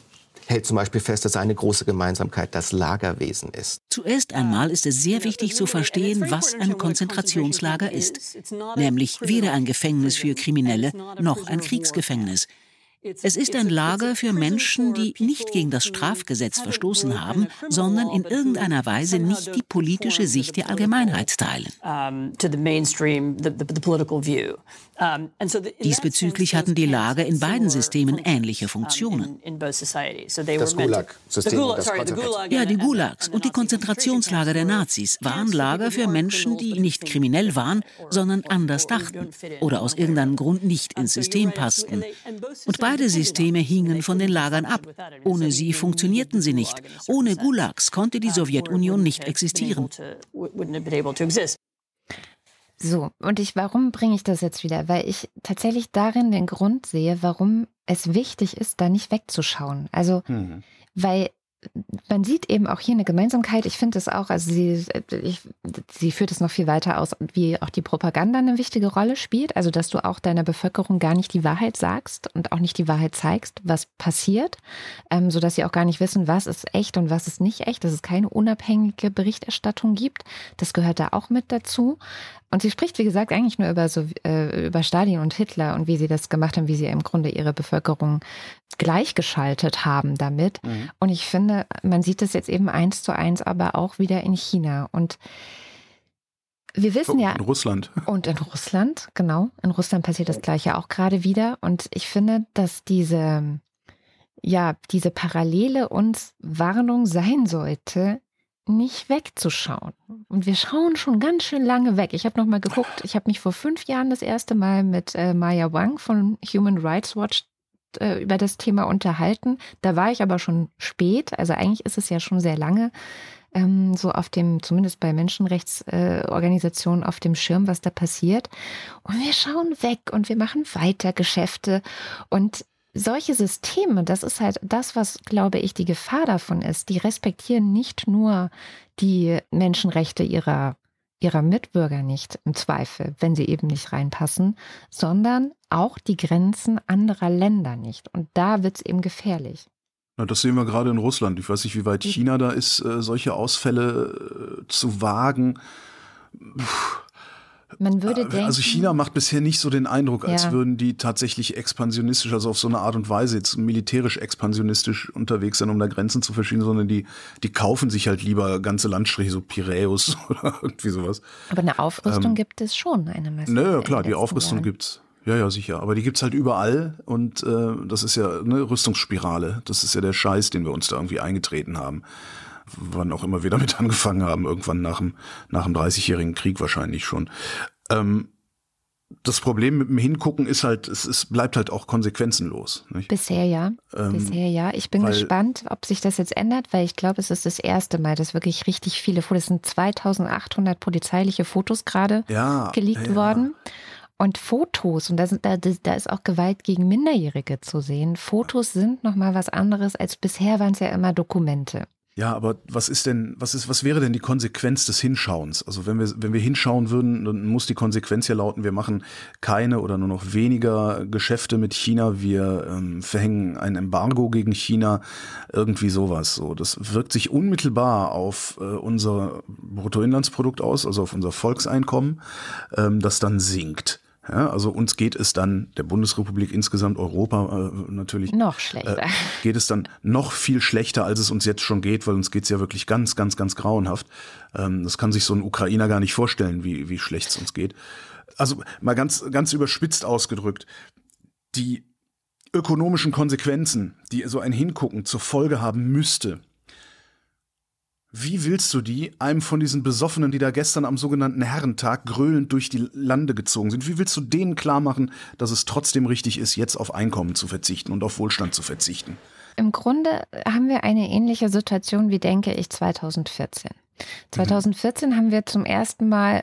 hält zum Beispiel fest, dass eine große Gemeinsamkeit das Lagerwesen ist.
Zuerst einmal ist es sehr wichtig zu verstehen, was ein Konzentrationslager ist. Nämlich weder ein Gefängnis für Kriminelle noch ein Kriegsgefängnis. Es ist ein Lager für Menschen, die nicht gegen das Strafgesetz verstoßen haben, sondern in irgendeiner Weise nicht die politische Sicht der Allgemeinheit teilen. Diesbezüglich hatten die Lager in beiden Systemen ähnliche Funktionen.
Das Gulag-System.
Ja, die Gulags und die Konzentrationslager der Nazis waren Lager für Menschen, die nicht kriminell waren, sondern anders dachten oder aus irgendeinem Grund nicht ins System passten. Und Beide Systeme hingen von den Lagern ab. Ohne sie funktionierten sie nicht. Ohne Gulags konnte die Sowjetunion nicht existieren.
So, und ich, warum bringe ich das jetzt wieder? Weil ich tatsächlich darin den Grund sehe, warum es wichtig ist, da nicht wegzuschauen. Also, mhm. weil man sieht eben auch hier eine Gemeinsamkeit. Ich finde es auch, also sie, ich, sie führt es noch viel weiter aus, wie auch die Propaganda eine wichtige Rolle spielt. Also, dass du auch deiner Bevölkerung gar nicht die Wahrheit sagst und auch nicht die Wahrheit zeigst, was passiert, ähm, sodass sie auch gar nicht wissen, was ist echt und was ist nicht echt, dass es keine unabhängige Berichterstattung gibt. Das gehört da auch mit dazu. Und sie spricht, wie gesagt, eigentlich nur über, so, äh, über Stalin und Hitler und wie sie das gemacht haben, wie sie im Grunde ihre Bevölkerung gleichgeschaltet haben damit. Mhm. Und ich finde, man sieht das jetzt eben eins zu eins, aber auch wieder in China. Und wir wissen ja.
In Russland.
Und in Russland, genau. In Russland passiert das Gleiche auch gerade wieder. Und ich finde, dass diese, ja, diese Parallele uns Warnung sein sollte, nicht wegzuschauen. Und wir schauen schon ganz schön lange weg. Ich habe noch mal geguckt, ich habe mich vor fünf Jahren das erste Mal mit äh, Maya Wang von Human Rights Watch äh, über das Thema unterhalten. Da war ich aber schon spät. Also eigentlich ist es ja schon sehr lange ähm, so auf dem, zumindest bei Menschenrechtsorganisationen, äh, auf dem Schirm, was da passiert. Und wir schauen weg und wir machen weiter Geschäfte. Und solche Systeme, das ist halt das, was, glaube ich, die Gefahr davon ist. Die respektieren nicht nur die Menschenrechte ihrer, ihrer Mitbürger nicht im Zweifel, wenn sie eben nicht reinpassen, sondern auch die Grenzen anderer Länder nicht. Und da wird es eben gefährlich.
Na, das sehen wir gerade in Russland. Ich weiß nicht, wie weit China da ist, äh, solche Ausfälle äh, zu wagen. Puh
man würde denken,
also China macht bisher nicht so den Eindruck, als ja. würden die tatsächlich expansionistisch, also auf so eine Art und Weise jetzt militärisch expansionistisch unterwegs sein, um da Grenzen zu verschieben, sondern die, die kaufen sich halt lieber ganze Landstriche, so Piräus oder irgendwie sowas.
Aber eine Aufrüstung ähm, gibt es schon, eine
Masse. Naja, klar, die Aufrüstung Jahren. gibt's. Ja, ja, sicher. Aber die gibt's halt überall und äh, das ist ja eine Rüstungsspirale. Das ist ja der Scheiß, den wir uns da irgendwie eingetreten haben wann auch immer wir damit angefangen haben, irgendwann nach dem, nach dem 30-jährigen Krieg wahrscheinlich schon. Ähm, das Problem mit dem Hingucken ist halt, es, es bleibt halt auch konsequenzenlos. Nicht?
Bisher ja. Ähm, Bisher ja. Ich bin gespannt, ob sich das jetzt ändert, weil ich glaube, es ist das erste Mal, dass wirklich richtig viele Fotos, es sind 2800 polizeiliche Fotos gerade ja, geleakt ja. worden. Und Fotos, und da, sind, da, da ist auch Gewalt gegen Minderjährige zu sehen. Fotos sind nochmal was anderes als bisher waren es ja immer Dokumente.
Ja, aber was ist denn, was ist, was wäre denn die Konsequenz des Hinschauens? Also wenn wir, wenn wir hinschauen würden, dann muss die Konsequenz ja lauten, wir machen keine oder nur noch weniger Geschäfte mit China, wir ähm, verhängen ein Embargo gegen China, irgendwie sowas. So, das wirkt sich unmittelbar auf äh, unser Bruttoinlandsprodukt aus, also auf unser Volkseinkommen, ähm, das dann sinkt Ja, also uns geht es dann, der Bundesrepublik insgesamt, Europa äh, natürlich.
Noch schlechter. Äh,
geht es dann noch viel schlechter, als es uns jetzt schon geht, weil uns geht es ja wirklich ganz, ganz, ganz grauenhaft. Ähm, das kann sich so ein Ukrainer gar nicht vorstellen, wie, wie schlecht es uns geht. Also mal ganz, ganz überspitzt ausgedrückt, die ökonomischen Konsequenzen, die so ein Hingucken zur Folge haben müsste, wie willst du die einem von diesen Besoffenen, die da gestern am sogenannten Herrentag gröhlend durch die Lande gezogen sind, wie willst du denen klar machen, dass es trotzdem richtig ist, jetzt auf Einkommen zu verzichten und auf Wohlstand zu verzichten?
Im Grunde haben wir eine ähnliche Situation wie, denke ich, 2014. 2014 mhm. haben wir zum ersten Mal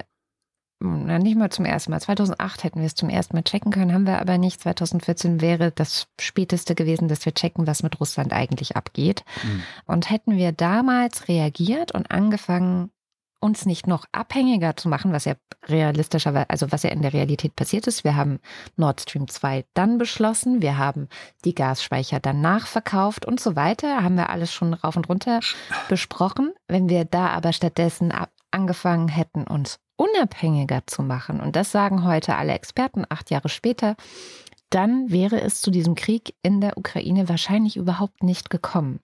na, nicht mal zum ersten Mal. 2008 hätten wir es zum ersten Mal checken können, haben wir aber nicht. 2014 wäre das späteste gewesen, dass wir checken, was mit Russland eigentlich abgeht. Mhm. Und hätten wir damals reagiert und angefangen, uns nicht noch abhängiger zu machen, was ja realistischerweise, also was ja in der Realität passiert ist. Wir haben Nord Stream 2 dann beschlossen, wir haben die Gasspeicher danach verkauft und so weiter, haben wir alles schon rauf und runter besprochen. Wenn wir da aber stattdessen angefangen hätten, uns unabhängiger zu machen, und das sagen heute alle Experten acht Jahre später, dann wäre es zu diesem Krieg in der Ukraine wahrscheinlich überhaupt nicht gekommen.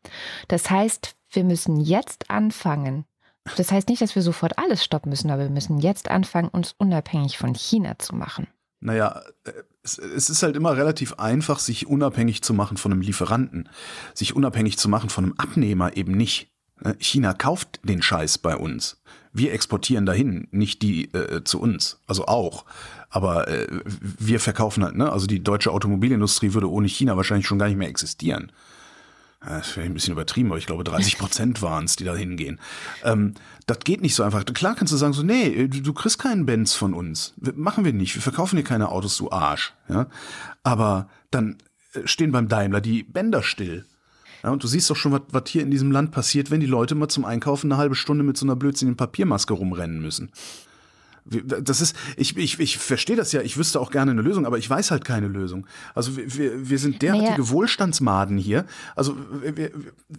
Das heißt, wir müssen jetzt anfangen. Das heißt nicht, dass wir sofort alles stoppen müssen, aber wir müssen jetzt anfangen, uns unabhängig von China zu machen.
Naja, es, ist halt immer relativ einfach, sich unabhängig zu machen von einem Lieferanten. Sich unabhängig zu machen von einem Abnehmer eben nicht. China kauft den Scheiß bei uns. Wir exportieren dahin, nicht die äh, zu uns. Also auch. Aber äh, wir verkaufen halt, ne? Also die deutsche Automobilindustrie würde ohne China wahrscheinlich schon gar nicht mehr existieren. Das wäre ein bisschen übertrieben, aber ich glaube 30 Prozent waren es, die da hingehen. Ähm, das geht nicht so einfach. Klar kannst du sagen so, nee, du, du kriegst keinen Benz von uns. machen wir nicht. Wir verkaufen dir keine Autos, du Arsch. Ja? Aber dann äh, stehen beim Daimler die Bänder still. Ja, und du siehst doch schon, was hier in diesem Land passiert, wenn die Leute mal zum Einkaufen eine halbe Stunde mit so einer blödsinnigen Papiermaske rumrennen müssen. Das ist, ich, ich, ich verstehe das ja, ich wüsste auch gerne eine Lösung, aber ich weiß halt keine Lösung. Also wir, wir sind derartige naja. Wohlstandsmaden hier. Also wir,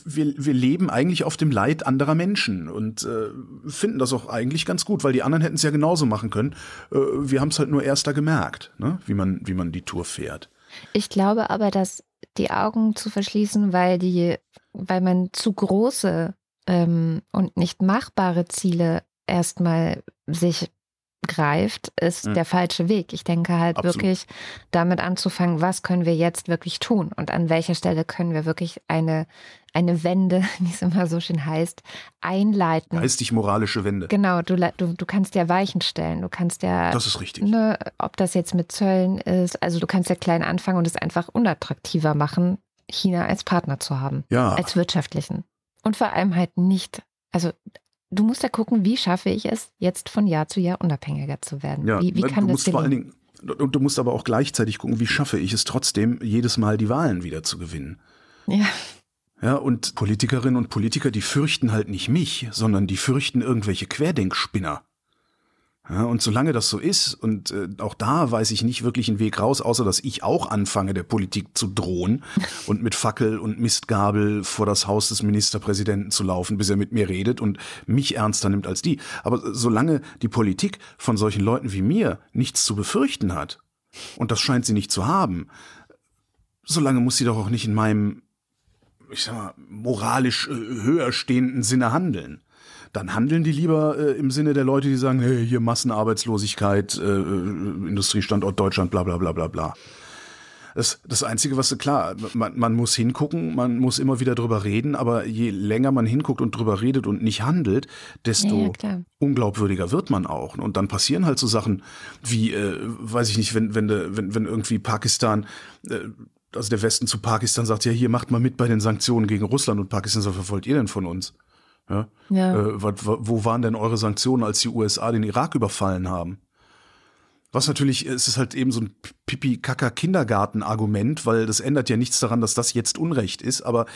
wir, wir leben eigentlich auf dem Leid anderer Menschen und äh, finden das auch eigentlich ganz gut, weil die anderen hätten es ja genauso machen können. Äh, wir haben es halt nur erst da gemerkt, ne? wie, man, wie man die Tour fährt.
Ich glaube aber, dass die Augen zu verschließen, weil die, weil man zu große ähm, und nicht machbare Ziele erstmal sich greift, ist mhm. der falsche Weg. Ich denke halt Absolut. wirklich damit anzufangen, was können wir jetzt wirklich tun und an welcher Stelle können wir wirklich eine, eine Wende, wie es immer so schön heißt, einleiten.
Geistig-moralische Wende.
Genau, du, du, du kannst ja Weichen stellen. Du kannst ja.
Das ist richtig.
Ne, ob das jetzt mit Zöllen ist, also du kannst ja klein anfangen und es einfach unattraktiver machen, China als Partner zu haben.
Ja.
Als wirtschaftlichen. Und vor allem halt nicht, also du musst ja gucken, wie schaffe ich es, jetzt von Jahr zu Jahr unabhängiger zu werden.
Ja,
wie, wie kann
du
das
musst vor allen Dingen, und du musst aber auch gleichzeitig gucken, wie schaffe ich es trotzdem, jedes Mal die Wahlen wieder zu gewinnen.
Ja.
Ja, und Politikerinnen und Politiker, die fürchten halt nicht mich, sondern die fürchten irgendwelche Querdenkspinner. Ja, und solange das so ist, und äh, auch da weiß ich nicht wirklich einen Weg raus, außer dass ich auch anfange, der Politik zu drohen und mit Fackel und Mistgabel vor das Haus des Ministerpräsidenten zu laufen, bis er mit mir redet und mich ernster nimmt als die. Aber solange die Politik von solchen Leuten wie mir nichts zu befürchten hat, und das scheint sie nicht zu haben, solange muss sie doch auch nicht in meinem, ich sag mal, moralisch äh, höher stehenden Sinne handeln dann handeln die lieber äh, im Sinne der Leute, die sagen, hey, hier Massenarbeitslosigkeit, äh, äh, Industriestandort Deutschland, bla bla bla bla bla. Das, das Einzige, was klar, man, man muss hingucken, man muss immer wieder drüber reden, aber je länger man hinguckt und drüber redet und nicht handelt, desto ja, unglaubwürdiger wird man auch. Und dann passieren halt so Sachen wie, äh, weiß ich nicht, wenn, wenn, wenn, wenn irgendwie Pakistan äh, also der Westen zu Pakistan sagt, ja, hier macht mal mit bei den Sanktionen gegen Russland und Pakistan sagt, was wollt ihr denn von uns? Ja? ja. Äh, wo waren denn eure Sanktionen, als die USA den Irak überfallen haben? Was natürlich, es ist halt eben so ein Pipi-Kaka-Kindergarten-Argument, weil das ändert ja nichts daran, dass das jetzt Unrecht ist, aber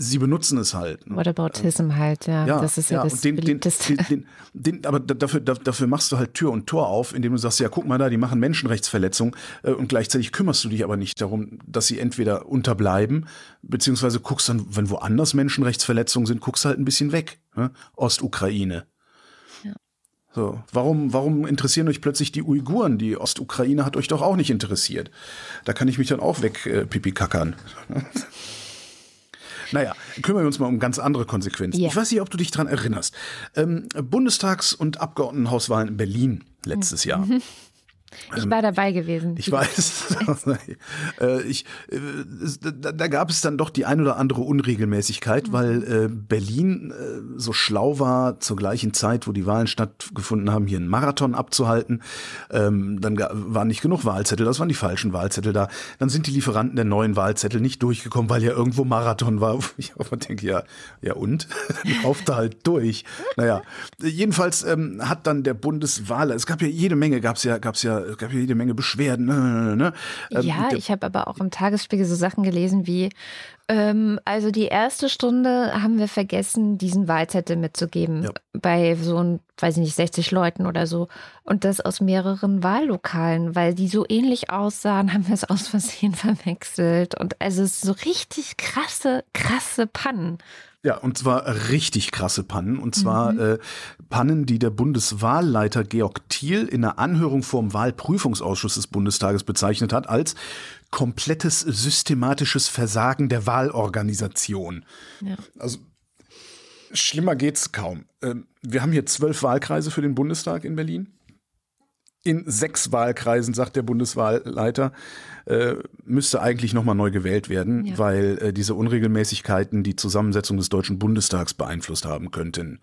sie benutzen es halt.
Ne? Whataboutism halt, ja.
ja.
Das ist ja, ja das
den, beliebteste. Den, den, aber dafür, dafür machst du halt Tür und Tor auf, indem du sagst, ja, guck mal da, die machen Menschenrechtsverletzungen äh, und gleichzeitig kümmerst du dich aber nicht darum, dass sie entweder unterbleiben, beziehungsweise guckst dann, wenn woanders Menschenrechtsverletzungen sind, guckst halt ein bisschen weg. Ne? Ostukraine. So, warum, warum interessieren euch plötzlich die Uiguren? Die Ostukraine hat euch doch auch nicht interessiert. Da kann ich mich dann auch weg äh, pipi kackern. Naja, kümmern wir uns mal um ganz andere Konsequenzen. Yeah. Ich weiß nicht, ob du dich daran erinnerst. Ähm, Bundestags- und Abgeordnetenhauswahlen in Berlin letztes mhm. Jahr.
Ich war dabei gewesen.
Ich weiß. Äh, ich, äh, da, gab es dann doch die ein oder andere Unregelmäßigkeit, mhm. weil äh, Berlin so schlau war, zur gleichen Zeit, wo die Wahlen stattgefunden haben, hier einen Marathon abzuhalten. Ähm, dann waren nicht genug Wahlzettel, das waren die falschen Wahlzettel da. Dann sind die Lieferanten der neuen Wahlzettel nicht durchgekommen, weil ja irgendwo Marathon war. Ich denke, ja, ja und? Lauft da halt durch. Naja, jedenfalls ähm, hat dann der Bundeswahl, es gab ja jede Menge, gab es ja, gab's ja es gab ja jede Menge Beschwerden. Ne, ne, ne. ne.
Ähm, ja, ich habe aber auch im Tagesspiegel so Sachen gelesen wie, ähm, also die erste Stunde haben wir vergessen, diesen Wahlzettel mitzugeben. Ja. Bei so, weiß ich nicht, 60 Leuten oder so. Und das aus mehreren Wahllokalen, weil die so ähnlich aussahen, haben wir es aus Versehen verwechselt. Und also es ist so richtig krasse, krasse Pannen.
Ja, und zwar richtig krasse Pannen. Und zwar mhm. äh, Pannen, die der Bundeswahlleiter Georg Thiel in einer Anhörung vor dem Wahlprüfungsausschuss des Bundestages bezeichnet hat als komplettes systematisches Versagen der Wahlorganisation. Ja. Also schlimmer geht's kaum. Ähm, wir haben hier zwölf Wahlkreise für den Bundestag in Berlin in sechs Wahlkreisen, sagt der Bundeswahlleiter, äh, müsste eigentlich nochmal neu gewählt werden, ja. weil äh, diese Unregelmäßigkeiten die Zusammensetzung des Deutschen Bundestags beeinflusst haben könnten.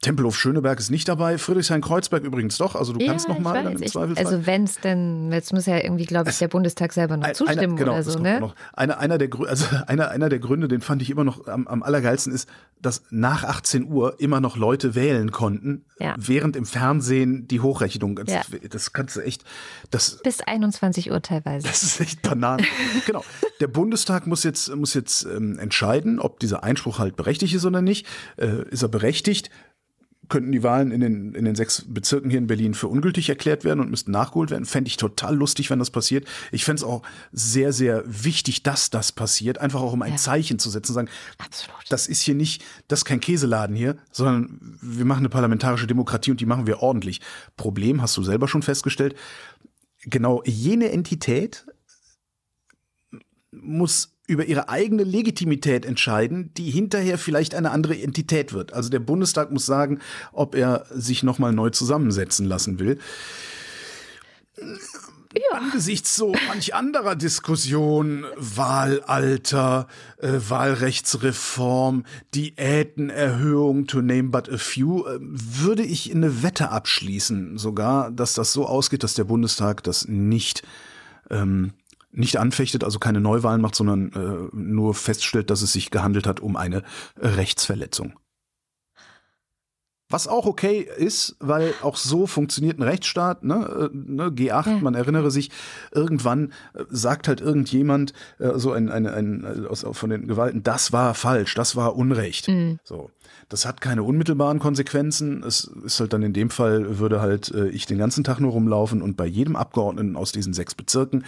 Tempelhof Schöneberg ist nicht dabei, Friedrichshain-Kreuzberg übrigens doch. Also du ja, kannst noch mal
im Zweifelsfall. Also wenn es denn, jetzt muss ja irgendwie, glaube ich, der Bundestag selber noch zustimmen einer, genau, oder so, ne?
Einer, einer, der, also einer, einer der Gründe, den fand ich immer noch am, am allergeilsten, ist, dass nach 18 Uhr immer noch Leute wählen konnten, ja. während im Fernsehen die Hochrechnung. Das, ja. das kannst du echt. Das,
Bis 21 Uhr teilweise.
Das ist echt Bananen. genau. Der Bundestag muss jetzt, muss jetzt ähm, entscheiden, ob dieser Einspruch halt berechtigt ist oder nicht. Äh, ist er berechtigt? Könnten die Wahlen in den, in den sechs Bezirken hier in Berlin für ungültig erklärt werden und müssten nachgeholt werden. Fände ich total lustig, wenn das passiert. Ich fände es auch sehr, sehr wichtig, dass das passiert. Einfach auch um ein ja. Zeichen zu setzen, sagen, Absolut. das ist hier nicht, das ist kein Käseladen hier, sondern wir machen eine parlamentarische Demokratie und die machen wir ordentlich. Problem, hast du selber schon festgestellt, genau jene Entität muss über ihre eigene Legitimität entscheiden, die hinterher vielleicht eine andere Entität wird. Also der Bundestag muss sagen, ob er sich nochmal neu zusammensetzen lassen will. Ja. Angesichts so manch anderer Diskussion, Wahlalter, äh, Wahlrechtsreform, Diätenerhöhung, to name but a few, äh, würde ich eine Wette abschließen, sogar, dass das so ausgeht, dass der Bundestag das nicht ähm, nicht anfechtet, also keine Neuwahlen macht, sondern äh, nur feststellt, dass es sich gehandelt hat um eine Rechtsverletzung. Was auch okay ist, weil auch so funktioniert ein Rechtsstaat, ne, äh, ne G8, ja. man erinnere sich, irgendwann äh, sagt halt irgendjemand, äh, so ein, ein, ein, aus, von den Gewalten, das war falsch, das war Unrecht. Mhm. So. Das hat keine unmittelbaren Konsequenzen. Es ist halt dann in dem Fall, würde halt äh, ich den ganzen Tag nur rumlaufen und bei jedem Abgeordneten aus diesen sechs Bezirken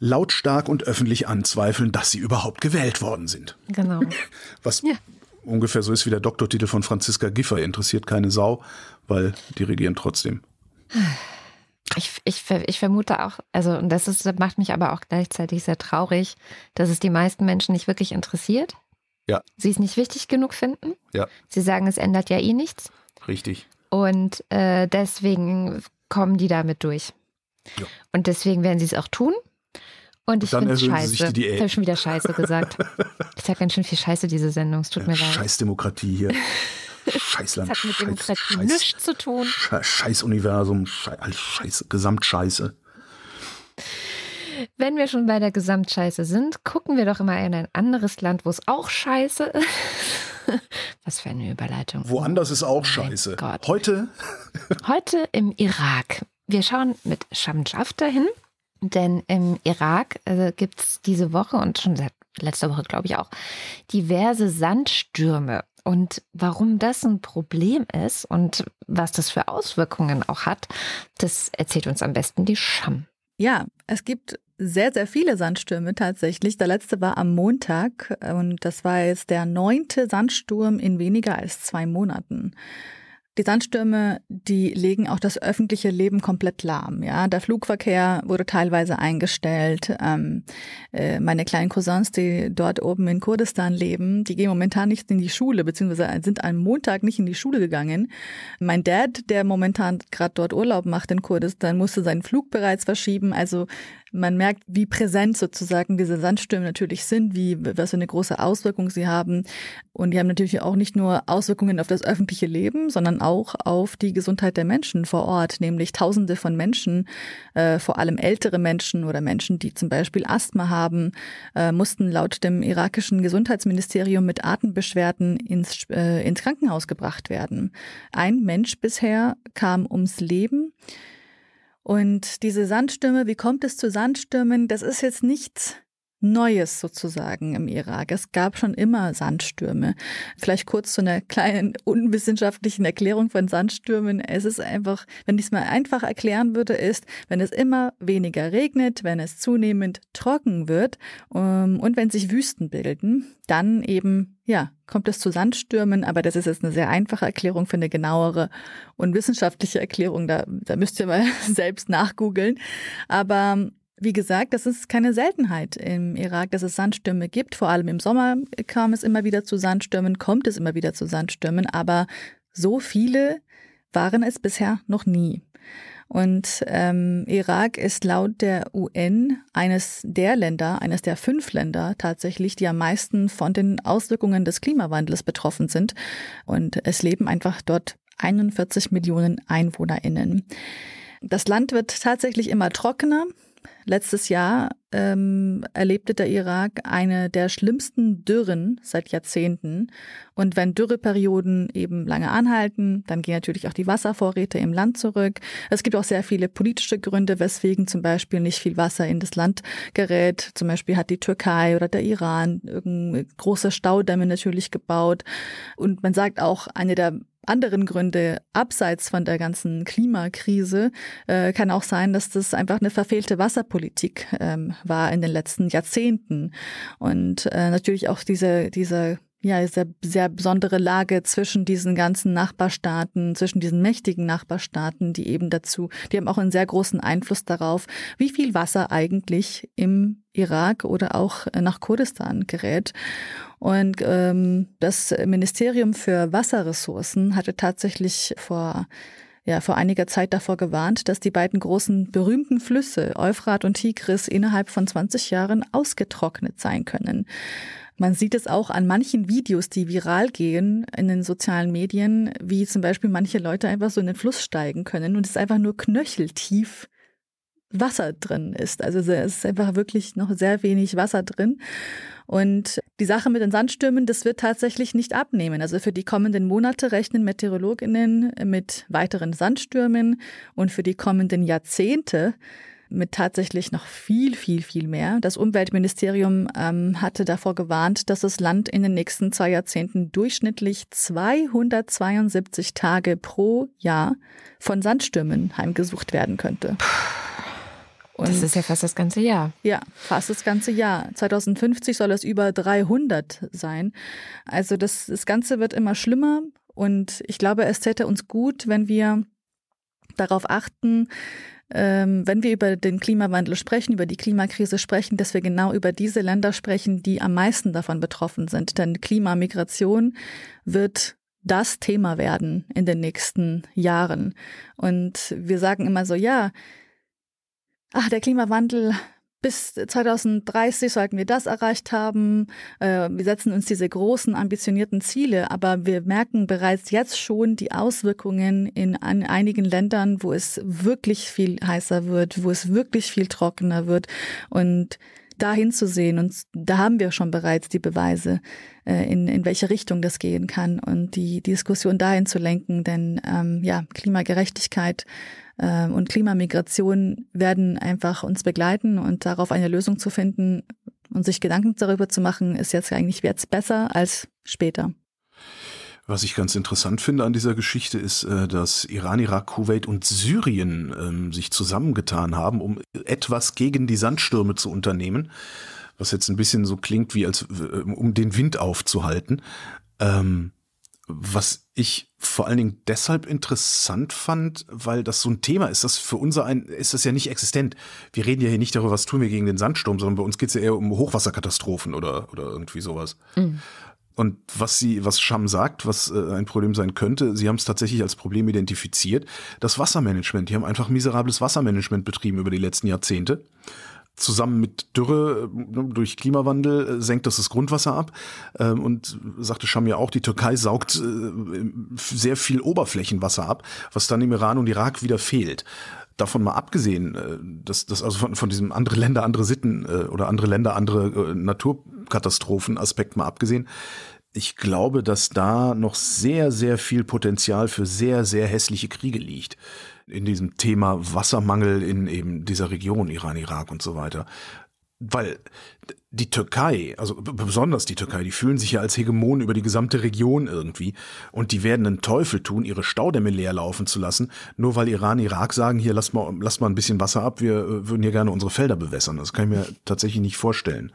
lautstark und öffentlich anzweifeln, dass sie überhaupt gewählt worden sind.
Genau.
Was ja. ungefähr so ist wie der Doktortitel von Franziska Giffer. Interessiert keine Sau, weil die regieren trotzdem.
Ich, ich, ich vermute auch, also, und das ist, macht mich aber auch gleichzeitig sehr traurig, dass es die meisten Menschen nicht wirklich interessiert.
Ja.
Sie es nicht wichtig genug finden.
Ja.
Sie sagen, es ändert ja eh nichts.
Richtig.
Und äh, deswegen kommen die damit durch. Ja. Und deswegen werden sie es auch tun. Und ich finde scheiße. Ich habe schon wieder scheiße gesagt. Ich sage ganz schön viel Scheiße, diese Sendung. Es tut ja, mir leid.
Scheiß Demokratie hier. Scheißland.
Das hat mit Scheiß, Demokratie Scheiß, nichts zu tun.
Scheiß Universum. Scheiß, Scheiß Gesamtscheiße.
Wenn wir schon bei der Gesamtscheiße sind, gucken wir doch immer in ein anderes Land, wo es auch scheiße ist. Was für eine Überleitung.
Woanders ist auch scheiße. Heute?
Heute im Irak. Wir schauen mit Shamjaf dahin. Denn im Irak äh, gibt es diese Woche und schon seit letzter Woche, glaube ich auch, diverse Sandstürme. Und warum das ein Problem ist und was das für Auswirkungen auch hat, das erzählt uns am besten die Scham.
Ja, es gibt sehr, sehr viele Sandstürme tatsächlich. Der letzte war am Montag und das war jetzt der neunte Sandsturm in weniger als zwei Monaten. Die Sandstürme, die legen auch das öffentliche Leben komplett lahm. Ja, der Flugverkehr wurde teilweise eingestellt. Ähm, äh, meine kleinen Cousins, die dort oben in Kurdistan leben, die gehen momentan nicht in die Schule, beziehungsweise sind am Montag nicht in die Schule gegangen. Mein Dad, der momentan gerade dort Urlaub macht in Kurdistan, musste seinen Flug bereits verschieben. Also man merkt, wie präsent sozusagen diese Sandstürme natürlich sind, wie was für eine große Auswirkung sie haben. Und die haben natürlich auch nicht nur Auswirkungen auf das öffentliche Leben, sondern auch auf die Gesundheit der Menschen vor Ort, nämlich Tausende von Menschen, äh, vor allem ältere Menschen oder Menschen, die zum Beispiel Asthma haben, äh, mussten laut dem irakischen Gesundheitsministerium mit Atembeschwerden ins, äh, ins Krankenhaus gebracht werden. Ein Mensch bisher kam ums Leben. Und diese Sandstürme, wie kommt es zu Sandstürmen? Das ist jetzt nichts Neues sozusagen im Irak. Es gab schon immer Sandstürme. Vielleicht kurz zu einer kleinen unwissenschaftlichen Erklärung von Sandstürmen. Es ist einfach, wenn ich es mal einfach erklären würde, ist, wenn es immer weniger regnet, wenn es zunehmend trocken wird um, ähm, und wenn sich Wüsten bilden, dann eben, ja, kommt es zu Sandstürmen. Aber das ist jetzt eine sehr einfache Erklärung für eine genauere und wissenschaftliche Erklärung. Da, da müsst ihr mal selbst nachgoogeln. Aber wie gesagt, das ist keine Seltenheit im Irak, dass es Sandstürme gibt. Vor allem im Sommer kam es immer wieder zu Sandstürmen, kommt es immer wieder zu Sandstürmen, aber so viele waren es bisher noch nie. Und ähm, Irak ist laut der UN eines der Länder, eines der fünf Länder tatsächlich, die am meisten von den Auswirkungen des Klimawandels betroffen sind. Und es leben einfach dort 41 Millionen EinwohnerInnen. Das Land wird tatsächlich immer trockener. Letztes Jahr ähm, erlebte der Irak eine der schlimmsten Dürren seit Jahrzehnten. Und wenn Dürreperioden eben lange anhalten, dann gehen natürlich auch die Wasservorräte im Land zurück. Es gibt auch sehr viele politische Gründe, weswegen zum Beispiel nicht viel Wasser in das Land gerät. Zum Beispiel hat die Türkei oder der Iran große Staudämme natürlich gebaut. Und man sagt auch, eine der anderen Gründe abseits von der ganzen Klimakrise äh, kann auch sein, dass das einfach eine verfehlte Wasserpolitik ähm, war in den letzten Jahrzehnten und äh, natürlich auch diese diese ja, sehr, sehr besondere Lage zwischen diesen ganzen Nachbarstaaten, zwischen diesen mächtigen Nachbarstaaten, die eben dazu, die haben auch einen sehr großen Einfluss darauf, wie viel Wasser eigentlich im Irak oder auch nach Kurdistan gerät. Und ähm, das Ministerium für Wasserressourcen hatte tatsächlich vor ja vor einiger Zeit davor gewarnt, dass die beiden großen berühmten Flüsse Euphrat und Tigris innerhalb von 20 Jahren ausgetrocknet sein können. Man sieht es auch an manchen Videos, die viral gehen in den sozialen Medien, wie zum Beispiel manche Leute einfach so in den Fluss steigen können und es einfach nur knöcheltief Wasser drin ist. Also es ist einfach wirklich noch sehr wenig Wasser drin. Und die Sache mit den Sandstürmen, das wird tatsächlich nicht abnehmen. Also für die kommenden Monate rechnen Meteorologinnen mit weiteren Sandstürmen und für die kommenden Jahrzehnte mit tatsächlich noch viel, viel, viel mehr. Das Umweltministerium ähm, hatte davor gewarnt, dass das Land in den nächsten zwei Jahrzehnten durchschnittlich 272 Tage pro Jahr von Sandstürmen heimgesucht werden könnte.
Und das ist ja fast das ganze Jahr.
Ja, fast das ganze Jahr. 2050 soll es über 300 sein. Also das, das Ganze wird immer schlimmer und ich glaube, es täte uns gut, wenn wir darauf achten, ähm, wenn wir über den Klimawandel sprechen, über die Klimakrise sprechen, dass wir genau über diese Länder sprechen, die am meisten davon betroffen sind. Denn Klimamigration wird das Thema werden in den nächsten Jahren. Und wir sagen immer so, ja, ach, der Klimawandel bis 2030 sollten wir das erreicht haben. Äh, wir setzen uns diese großen, ambitionierten Ziele, aber wir merken bereits jetzt schon die Auswirkungen in einigen Ländern, wo es wirklich viel heißer wird, wo es wirklich viel trockener wird und dahin zu sehen. Und da haben wir schon bereits die Beweise, äh, in, in welche Richtung das gehen kann und die, Diskussion dahin zu lenken. Denn ähm, ja, Klimagerechtigkeit und Klimamigration werden einfach uns begleiten und darauf eine Lösung zu finden und sich Gedanken darüber zu machen, ist jetzt eigentlich jetzt besser als später.
Was ich ganz interessant finde an dieser Geschichte ist, äh, dass Iran, Irak, Kuwait und Syrien ähm, sich zusammengetan haben, um etwas gegen die Sandstürme zu unternehmen. Was jetzt ein bisschen so klingt, wie als äh, um den Wind aufzuhalten. Ähm, was ich vor allen Dingen deshalb interessant fand, weil das so ein Thema ist, das für unser ein, ist das ja nicht existent. Wir reden ja hier nicht darüber, was tun wir gegen den Sandsturm, sondern bei uns geht es ja eher um Hochwasserkatastrophen oder, oder irgendwie sowas. Mhm. Und was sie, was Scham sagt, was äh, ein Problem sein könnte, sie haben es tatsächlich als Problem identifiziert, das Wassermanagement. Die haben einfach miserables Wassermanagement betrieben über die letzten Jahrzehnte zusammen mit Dürre äh, durch Klimawandel äh, senkt das das Grundwasser ab. Ähm, und sagte Scham ja auch, die Türkei saugt äh, sehr viel Oberflächenwasser ab, was dann im Iran und Irak wieder fehlt. Davon mal abgesehen, dass das also von, von diesem andere Länder, andere Sitten oder andere Länder, andere Naturkatastrophen-Aspekt mal abgesehen, ich glaube, dass da noch sehr, sehr viel Potenzial für sehr, sehr hässliche Kriege liegt in diesem Thema Wassermangel in eben dieser Region, Iran, Irak und so weiter. Weil die Türkei, also besonders die Türkei, die fühlen sich ja als Hegemon über die gesamte Region irgendwie und die werden einen Teufel tun, ihre Staudämme leer laufen zu lassen, nur weil Iran, Irak sagen, hier lass mal, lass mal ein bisschen Wasser ab, wir äh, würden hier gerne unsere Felder bewässern. Das kann ich mir tatsächlich nicht vorstellen.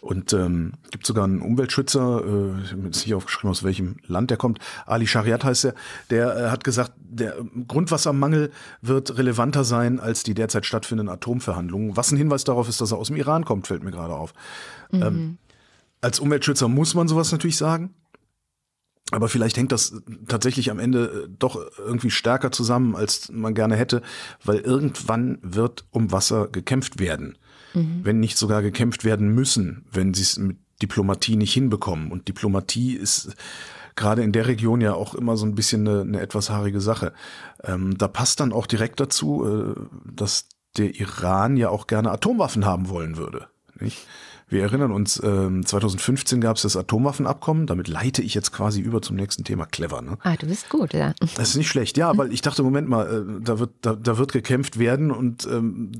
Und ähm, gibt sogar einen Umweltschützer, äh, ich habe jetzt nicht aufgeschrieben, aus welchem Land der kommt, Ali Shariat heißt er, der äh, hat gesagt, der Grundwassermangel wird relevanter sein als die derzeit stattfindenden Atomverhandlungen. Was ein Hinweis darauf ist, dass er aus dem Iran kommt, fällt mir gerade auf. Mhm. Ähm, als Umweltschützer muss man sowas natürlich sagen. Aber vielleicht hängt das tatsächlich am Ende äh, doch irgendwie stärker zusammen, als man gerne hätte, weil irgendwann wird um Wasser gekämpft werden. Mhm. Wenn nicht sogar gekämpft werden müssen, wenn sie es mit Diplomatie nicht hinbekommen. Und Diplomatie ist gerade in der Region ja auch immer so ein bisschen eine, eine etwas haarige Sache. Ähm, da passt dann auch direkt dazu, äh, dass der Iran ja auch gerne Atomwaffen haben wollen würde. Nicht? Wir erinnern uns, äh, 2015 gab es das Atomwaffenabkommen. Damit leite ich jetzt quasi über zum nächsten Thema. Clever, ne?
Ah, du bist gut, ja.
Das ist nicht schlecht, ja, weil ich dachte, Moment mal, äh, da wird, da, da wird gekämpft werden und ähm,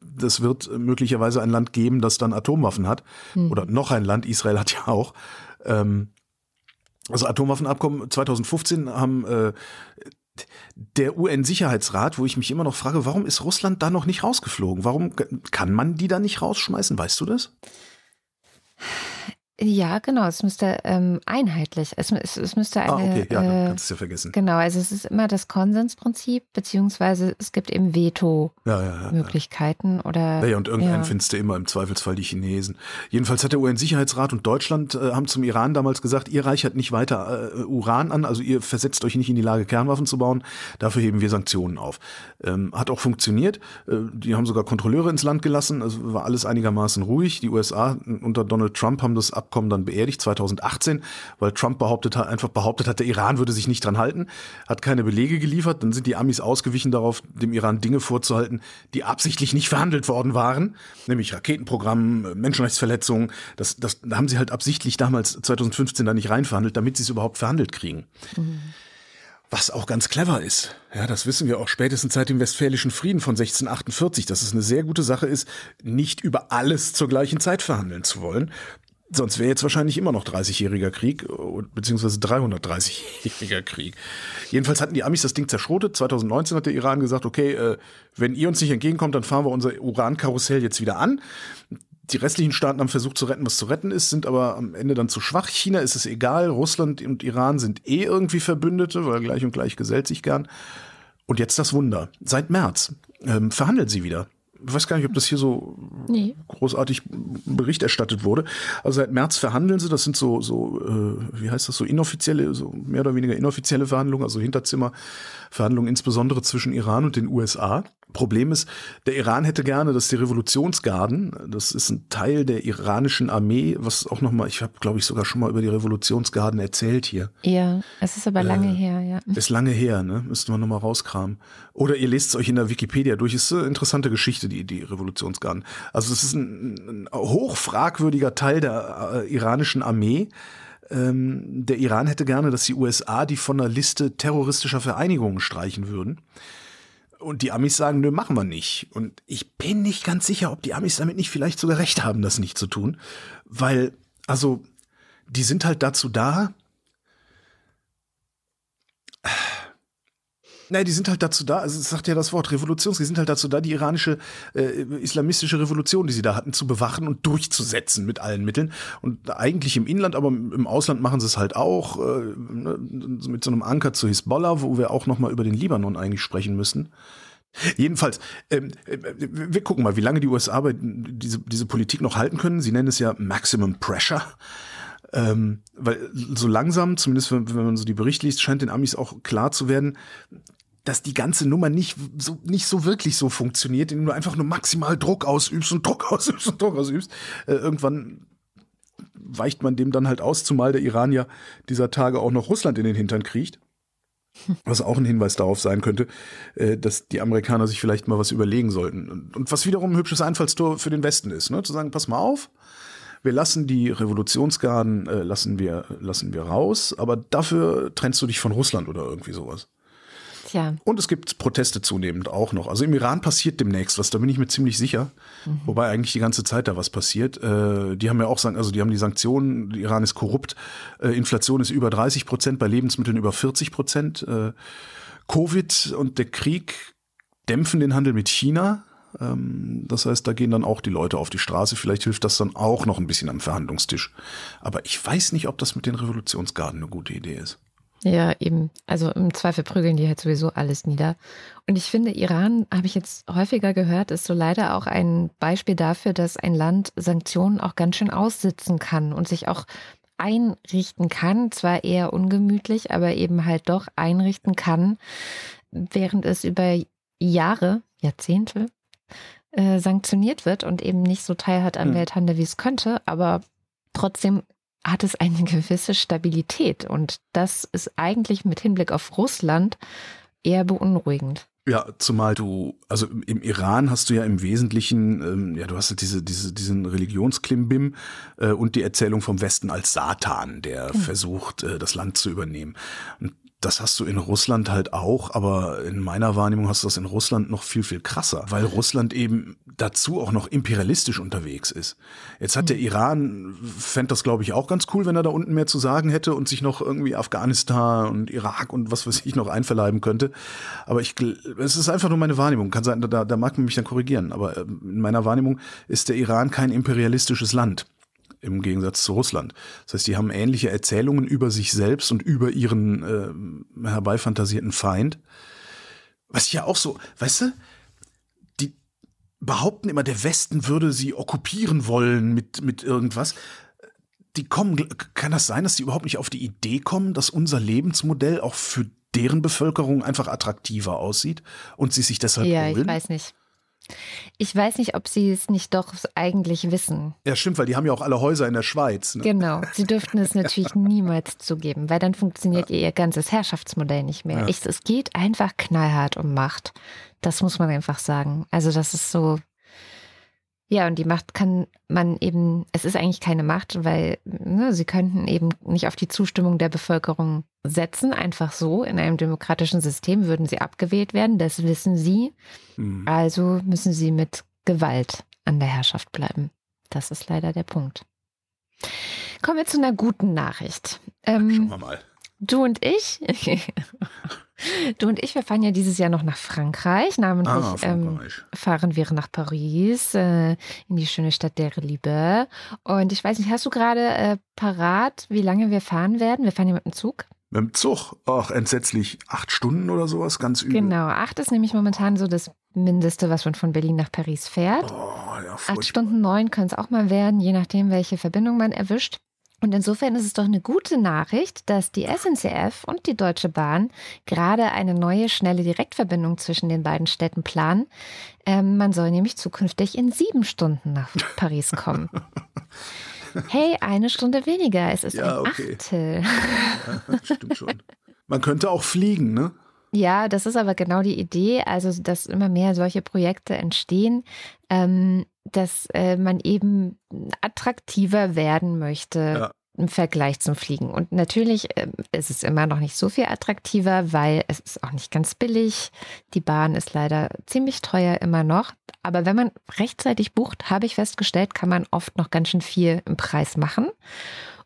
das wird möglicherweise ein Land geben, das dann Atomwaffen hat. Mhm. Oder noch ein Land, Israel hat ja auch. Ähm, also Atomwaffenabkommen 2015 haben äh, der UN-Sicherheitsrat, wo ich mich immer noch frage, warum ist Russland da noch nicht rausgeflogen? Warum kann man die da nicht rausschmeißen? Weißt du das?
Ja, genau. Es müsste ähm, einheitlich. Es, es, es müsste eine. Ah, okay, ja,
dann kannst du es ja vergessen.
Genau, also es ist immer das Konsensprinzip, beziehungsweise es gibt eben Veto-Möglichkeiten ja, ja, ja, oder.
Ja, und irgendeinen findest du immer im Zweifelsfall die Chinesen. Jedenfalls hat der UN-Sicherheitsrat und Deutschland äh, haben zum Iran damals gesagt, ihr reichert nicht weiter äh, Uran an, also ihr versetzt euch nicht in die Lage, Kernwaffen zu bauen. Dafür heben wir Sanktionen auf. Ähm, hat auch funktioniert. Äh, die haben sogar Kontrolleure ins Land gelassen, also war alles einigermaßen ruhig. Die USA unter Donald Trump haben das ab Abkommen dann beerdigt, 2018, weil Trump behauptet hat, einfach behauptet hat, der Iran würde sich nicht dran halten, hat keine Belege geliefert. Dann sind die Amis ausgewichen darauf, dem Iran Dinge vorzuhalten, die absichtlich nicht verhandelt worden waren, nämlich Raketenprogramm, Menschenrechtsverletzungen. Das, das da haben sie halt absichtlich damals 2015 da nicht reinverhandelt, damit sie es überhaupt verhandelt kriegen. Mhm. Was auch ganz clever ist. Ja, das wissen wir auch spätestens seit dem Westfälischen Frieden von 1648, dass es eine sehr gute Sache ist, nicht über alles zur gleichen Zeit verhandeln zu wollen. Sonst wäre jetzt wahrscheinlich immer noch 30-jähriger Krieg, beziehungsweise 330-jähriger Krieg. Jedenfalls hatten die Amis das Ding zerschrotet. 2019 hat der Iran gesagt, okay, äh, wenn ihr uns nicht entgegenkommt, dann fahren wir unser Urankarussell jetzt wieder an. Die restlichen Staaten haben versucht zu retten, was zu retten ist, sind aber am Ende dann zu schwach. China ist es egal, Russland und Iran sind eh irgendwie Verbündete, weil gleich und gleich gesellt sich gern. Und jetzt das Wunder. Seit März ähm, verhandeln sie wieder ich weiß gar nicht, ob das hier so nee. großartig Bericht erstattet wurde. Also seit März verhandeln sie, das sind so, so äh, wie heißt das, so inoffizielle, so mehr oder weniger inoffizielle Verhandlungen, also Hinterzimmerverhandlungen, insbesondere zwischen Iran und den USA. Problem ist, der Iran hätte gerne, dass die Revolutionsgarden, das ist ein Teil der iranischen Armee, was auch nochmal, ich habe glaube ich sogar schon mal über die Revolutionsgarden erzählt hier.
Ja, es ist aber lange äh, her, ja.
Ist lange her, ne? Müsste man nochmal rauskramen. Oder ihr lest es euch in der Wikipedia durch, ist eine interessante Geschichte, die, die Revolutionsgarden. Also es ist ein, ein hochfragwürdiger Teil der äh, iranischen Armee. Ähm, der Iran hätte gerne, dass die USA die von der Liste terroristischer Vereinigungen streichen würden. Und die Amis sagen, nö, machen wir nicht. Und ich bin nicht ganz sicher, ob die Amis damit nicht vielleicht sogar recht haben, das nicht zu tun. Weil, also, die sind halt dazu da. Nein, die sind halt dazu da, also es sagt ja das Wort Revolutions, die sind halt dazu da, die iranische äh, islamistische Revolution, die sie da hatten, zu bewachen und durchzusetzen mit allen Mitteln. Und eigentlich im Inland, aber im Ausland machen sie es halt auch, äh, ne, mit so einem Anker zu Hisbollah, wo wir auch nochmal über den Libanon eigentlich sprechen müssen. Jedenfalls, ähm, äh, wir gucken mal, wie lange die USA diese, diese Politik noch halten können. Sie nennen es ja Maximum Pressure. Ähm, weil so langsam, zumindest wenn, wenn man so die Bericht liest, scheint den Amis auch klar zu werden, dass die ganze Nummer nicht so, nicht so wirklich so funktioniert, indem du einfach nur maximal Druck ausübst und Druck ausübst und Druck ausübst. Äh, irgendwann weicht man dem dann halt aus, zumal der Iran ja dieser Tage auch noch Russland in den Hintern kriecht. Was auch ein Hinweis darauf sein könnte, äh, dass die Amerikaner sich vielleicht mal was überlegen sollten. Und was wiederum ein hübsches Einfallstor für den Westen ist, ne? zu sagen, pass mal auf, wir lassen die Revolutionsgarden, äh, lassen, wir, lassen wir raus, aber dafür trennst du dich von Russland oder irgendwie sowas.
Tja.
Und es gibt Proteste zunehmend auch noch. Also im Iran passiert demnächst was, da bin ich mir ziemlich sicher. Mhm. Wobei eigentlich die ganze Zeit da was passiert. Äh, die haben ja auch, also die haben die Sanktionen, Iran ist korrupt, äh, Inflation ist über 30 Prozent, bei Lebensmitteln über 40 Prozent. Äh, Covid und der Krieg dämpfen den Handel mit China. Ähm, das heißt, da gehen dann auch die Leute auf die Straße. Vielleicht hilft das dann auch noch ein bisschen am Verhandlungstisch. Aber ich weiß nicht, ob das mit den Revolutionsgarden eine gute Idee ist.
Ja, eben. Also im Zweifel prügeln die halt sowieso alles nieder. Und ich finde, Iran, habe ich jetzt häufiger gehört, ist so leider auch ein Beispiel dafür, dass ein Land Sanktionen auch ganz schön aussitzen kann und sich auch einrichten kann. Zwar eher ungemütlich, aber eben halt doch einrichten kann, während es über Jahre, Jahrzehnte äh, sanktioniert wird und eben nicht so teilhat am hm. Welthandel, wie es könnte, aber trotzdem hat es eine gewisse Stabilität. Und das ist eigentlich mit Hinblick auf Russland eher beunruhigend.
Ja, zumal du, also im Iran hast du ja im Wesentlichen, ähm, ja, du hast halt diese, diese, diesen Religionsklimbim äh, und die Erzählung vom Westen als Satan, der mhm. versucht, äh, das Land zu übernehmen. Und das hast du in Russland halt auch, aber in meiner Wahrnehmung hast du das in Russland noch viel, viel krasser, weil Russland eben dazu auch noch imperialistisch unterwegs ist. Jetzt hat der mhm. Iran, fände das glaube ich auch ganz cool, wenn er da unten mehr zu sagen hätte und sich noch irgendwie Afghanistan und Irak und was weiß ich noch einverleiben könnte. Aber ich, es ist einfach nur meine Wahrnehmung. Kann sein, da, da mag man mich dann korrigieren. Aber ähm, in meiner Wahrnehmung ist der Iran kein imperialistisches Land im Gegensatz zu Russland. Das heißt, die haben ähnliche Erzählungen über sich selbst und über ihren äh, herbeifantasierten Feind. Was ja auch so, weißt du, die behaupten immer, der Westen würde sie okkupieren wollen mit, mit irgendwas. Die kommen, kann das sein, dass die überhaupt nicht auf die Idee kommen, dass unser Lebensmodell auch für deren Bevölkerung einfach attraktiver aussieht und sie sich deshalb
ja, holen? Ja, ich weiß nicht. Ich weiß nicht, ob sie es nicht doch eigentlich wissen.
Ja, stimmt, weil die haben ja auch alle Häuser in der Schweiz. Ne?
Genau. Sie dürften es natürlich niemals zugeben, weil dann funktioniert ja. ihr ganzes Herrschaftsmodell nicht mehr. Ja. Ich, es geht einfach knallhart um Macht. Das muss man einfach sagen. Also, das ist so, ja, und die Macht kann man eben, es ist eigentlich keine Macht, weil ne, sie könnten eben nicht auf die Zustimmung der Bevölkerung setzen, einfach so. In einem demokratischen System würden sie abgewählt werden, das wissen sie. Mhm. Also müssen sie mit Gewalt an der Herrschaft bleiben. Das ist leider der Punkt. Kommen wir zu einer guten Nachricht.
Ähm, Schauen wir mal.
Du und ich, du und ich, wir fahren ja dieses Jahr noch nach Frankreich. Namentlich ah, Ähm, fahren wir nach Paris, äh, in die schöne Stadt der Liebe. Und ich weiß nicht, hast du gerade äh, parat, wie lange wir fahren werden? Wir fahren ja mit dem Zug.
Mit dem Zug? Ach, entsetzlich. Acht Stunden oder sowas, ganz übel.
Genau, acht ist nämlich momentan so das Mindeste, was man von Berlin nach Paris fährt. Oh, ja, acht Stunden neun können es auch mal werden, je nachdem, welche Verbindung man erwischt. Und insofern ist es doch eine gute Nachricht, dass die SNCF und die Deutsche Bahn gerade eine neue schnelle Direktverbindung zwischen den beiden Städten planen. Ähm, man soll nämlich zukünftig in sieben Stunden nach Paris kommen. hey, eine Stunde weniger. Es ist ja, ein okay. Achtel.
Ja, stimmt schon. Man könnte auch fliegen, ne?
Ja, das ist aber genau die Idee, also dass immer mehr solche Projekte entstehen. Ähm, dass äh, man eben attraktiver werden möchte. Ja. Im Vergleich zum Fliegen. Und natürlich äh, ist es immer noch nicht so viel attraktiver, weil es ist auch nicht ganz billig. Die Bahn ist leider ziemlich teuer immer noch. Aber wenn man rechtzeitig bucht, habe ich festgestellt, kann man oft noch ganz schön viel im Preis machen.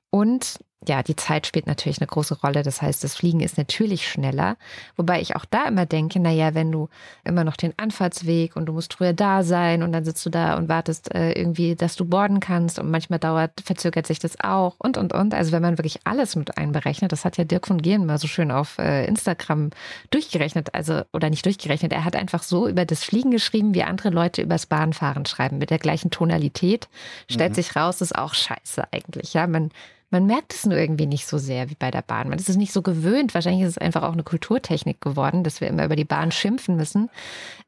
Und ja, die Zeit spielt natürlich eine große Rolle. Das heißt, das Fliegen ist natürlich schneller. Wobei ich auch da immer denke, naja, wenn du immer noch den Anfahrtsweg und du musst früher da sein und dann sitzt du da und wartest äh, irgendwie, dass du borden kannst und manchmal dauert, verzögert sich das auch und, und, und. Also wenn man wirklich alles mit einberechnet, das hat ja Dirk von Gehen mal so schön auf äh, Instagram durchgerechnet, also, oder nicht durchgerechnet. Er hat einfach so über das Fliegen geschrieben, wie andere Leute übers Bahnfahren schreiben, mit der gleichen Tonalität. Stellt mhm. sich raus, ist auch scheiße eigentlich, ja. Man, man merkt es nur irgendwie nicht so sehr wie bei der Bahn. Man ist es nicht so gewöhnt. Wahrscheinlich ist es einfach auch eine Kulturtechnik geworden, dass wir immer über die Bahn schimpfen müssen.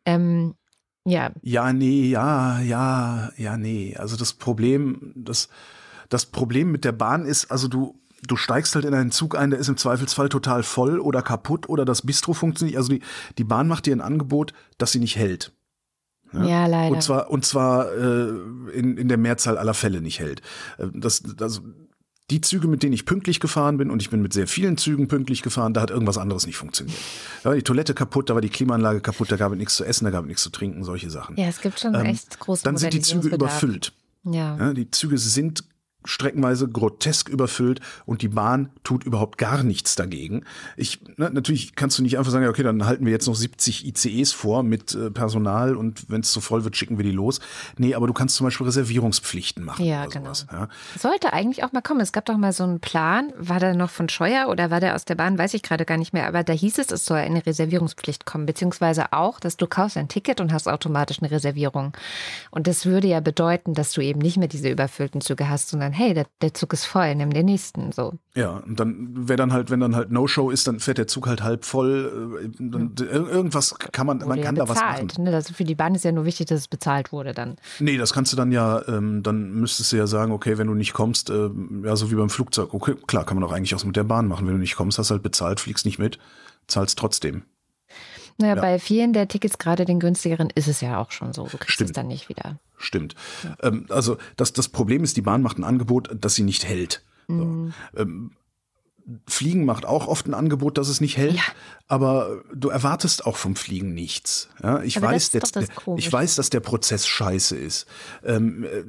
Ähm, ja.
Ja, nee, ja, ja, ja, nee. Also das Problem, das, das Problem mit der Bahn ist, also du, du steigst halt in einen Zug ein, der ist im Zweifelsfall total voll oder kaputt oder das Bistro funktioniert. Also die, die Bahn macht dir ein Angebot, das sie nicht hält.
Ja, ja leider.
Und zwar, und zwar äh, in, in der Mehrzahl aller Fälle nicht hält. Äh, das, das, die Züge, mit denen ich pünktlich gefahren bin, und ich bin mit sehr vielen Zügen pünktlich gefahren, da hat irgendwas anderes nicht funktioniert. Da war die Toilette kaputt, da war die Klimaanlage kaputt, da gab es nichts zu essen, da gab es nichts zu trinken, solche Sachen.
Ja, es gibt schon ähm, echt große
Dann sind die Züge überfüllt.
Ja. ja.
Die Züge sind streckenweise grotesk überfüllt und die Bahn tut überhaupt gar nichts dagegen. Ich, na, natürlich kannst du nicht einfach sagen, okay, dann halten wir jetzt noch 70 ICEs vor mit äh, Personal und wenn es zu voll wird, schicken wir die los. Nee, aber du kannst zum Beispiel Reservierungspflichten machen.
Ja, genau. Sowas, ja. Sollte eigentlich auch mal kommen. Es gab doch mal so einen Plan, war der noch von Scheuer oder war der aus der Bahn, weiß ich gerade gar nicht mehr, aber da hieß es, es soll eine Reservierungspflicht kommen, beziehungsweise auch, dass du kaufst ein Ticket und hast automatisch eine Reservierung. Und das würde ja bedeuten, dass du eben nicht mehr diese überfüllten Züge hast, sondern hey, der, der Zug ist voll, nimm den nächsten so.
Ja, und dann wäre dann halt, wenn dann halt No-Show ist, dann fährt der Zug halt halb voll. Äh, dann, ja. Irgendwas kann man, man kann ja da was machen.
Ne? Das für die Bahn ist ja nur wichtig, dass es bezahlt wurde dann.
Nee, das kannst du dann ja, ähm, dann müsstest du ja sagen, okay, wenn du nicht kommst, äh, ja, so wie beim Flugzeug, okay, klar, kann man auch eigentlich auch mit der Bahn machen. Wenn du nicht kommst, hast halt bezahlt, fliegst nicht mit, zahlst trotzdem.
Naja, ja. bei vielen der Tickets, gerade den günstigeren, ist es ja auch schon so. Du kriegst Stimmt. es dann nicht wieder.
Stimmt. Ja. Ähm, also das, das Problem ist, die Bahn macht ein Angebot, das sie nicht hält. Mhm. So. Ähm, Fliegen macht auch oft ein Angebot, das es nicht hält, ja. aber du erwartest auch vom Fliegen nichts. Ja, ich, weiß, der, ich weiß, dass der Prozess scheiße ist. Ähm, äh,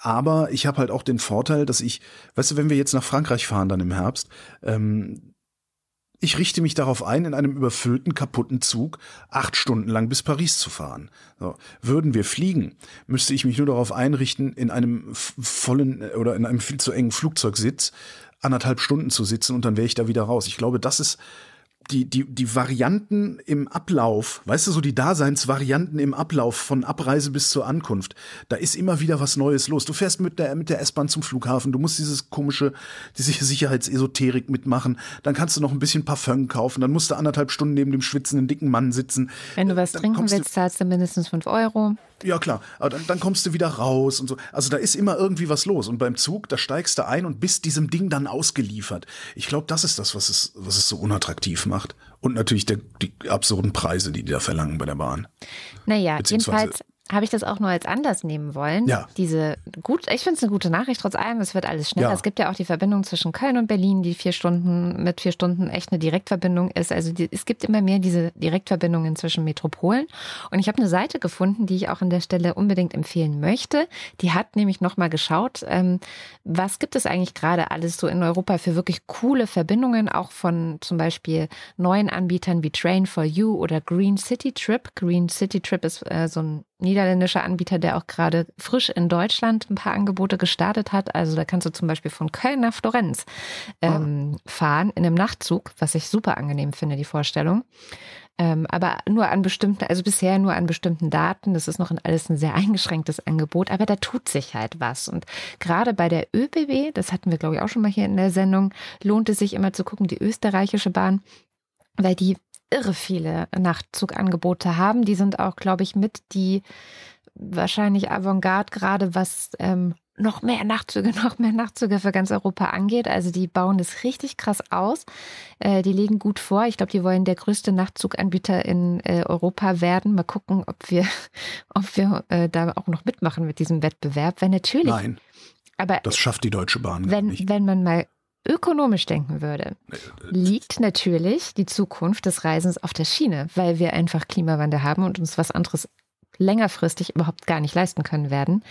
aber ich habe halt auch den Vorteil, dass ich, weißt du, wenn wir jetzt nach Frankreich fahren dann im Herbst, ähm, ich richte mich darauf ein, in einem überfüllten, kaputten Zug acht Stunden lang bis Paris zu fahren. So. Würden wir fliegen, müsste ich mich nur darauf einrichten, in einem vollen oder in einem viel zu engen Flugzeugsitz anderthalb Stunden zu sitzen und dann wäre ich da wieder raus. Ich glaube, das ist die, die, die Varianten im Ablauf, weißt du, so die Daseinsvarianten im Ablauf von Abreise bis zur Ankunft, da ist immer wieder was Neues los. Du fährst mit der, mit der S-Bahn zum Flughafen, du musst dieses komische, diese Sicherheitsesoterik mitmachen, dann kannst du noch ein bisschen Parfum kaufen, dann musst du anderthalb Stunden neben dem schwitzenden dicken Mann sitzen.
Wenn du was dann trinken willst, zahlst du mindestens fünf Euro.
Ja, klar. Aber dann, dann kommst du wieder raus und so. Also da ist immer irgendwie was los. Und beim Zug, da steigst du ein und bist diesem Ding dann ausgeliefert. Ich glaube, das ist das, was es, was es so unattraktiv macht. Und natürlich der, die absurden Preise, die die da verlangen bei der Bahn.
Naja, jedenfalls habe ich das auch nur als Anlass nehmen wollen.
Ja.
Diese gut, ich finde es eine gute Nachricht, trotz allem, es wird alles schneller. Ja. Es gibt ja auch die Verbindung zwischen Köln und Berlin, die vier Stunden mit vier Stunden echt eine Direktverbindung ist. Also die, es gibt immer mehr diese Direktverbindungen zwischen Metropolen. Und ich habe eine Seite gefunden, die ich auch an der Stelle unbedingt empfehlen möchte. Die hat nämlich nochmal geschaut, ähm, was gibt es eigentlich gerade alles so in Europa für wirklich coole Verbindungen, auch von zum Beispiel neuen Anbietern wie Train for You oder Green City Trip. Green City Trip ist äh, so ein niederländischer Anbieter, der auch gerade frisch in Deutschland ein paar Angebote gestartet hat. Also da kannst du zum Beispiel von Köln nach Florenz ähm, oh. fahren in einem Nachtzug, was ich super angenehm finde, die Vorstellung. Ähm, aber nur an bestimmten, also bisher nur an bestimmten Daten. Das ist noch alles ein sehr eingeschränktes Angebot, aber da tut sich halt was. Und gerade bei der ÖBB, das hatten wir glaube ich auch schon mal hier in der Sendung, lohnt es sich immer zu gucken, die österreichische Bahn, weil die irre viele Nachtzugangebote haben. Die sind auch, glaube ich, mit die wahrscheinlich Avantgarde gerade, was ähm, noch mehr Nachtzüge, noch mehr Nachtzüge für ganz Europa angeht. Also die bauen das richtig krass aus. Äh, die legen gut vor. Ich glaube, die wollen der größte Nachtzuganbieter in äh, Europa werden. Mal gucken, ob wir, ob wir äh, da auch noch mitmachen mit diesem Wettbewerb. Wenn natürlich.
Nein. Aber das schafft die Deutsche Bahn
wenn,
nicht.
Wenn man mal ökonomisch denken würde, liegt natürlich die Zukunft des Reisens auf der Schiene, weil wir einfach Klimawandel haben und uns was anderes längerfristig überhaupt gar nicht leisten können werden.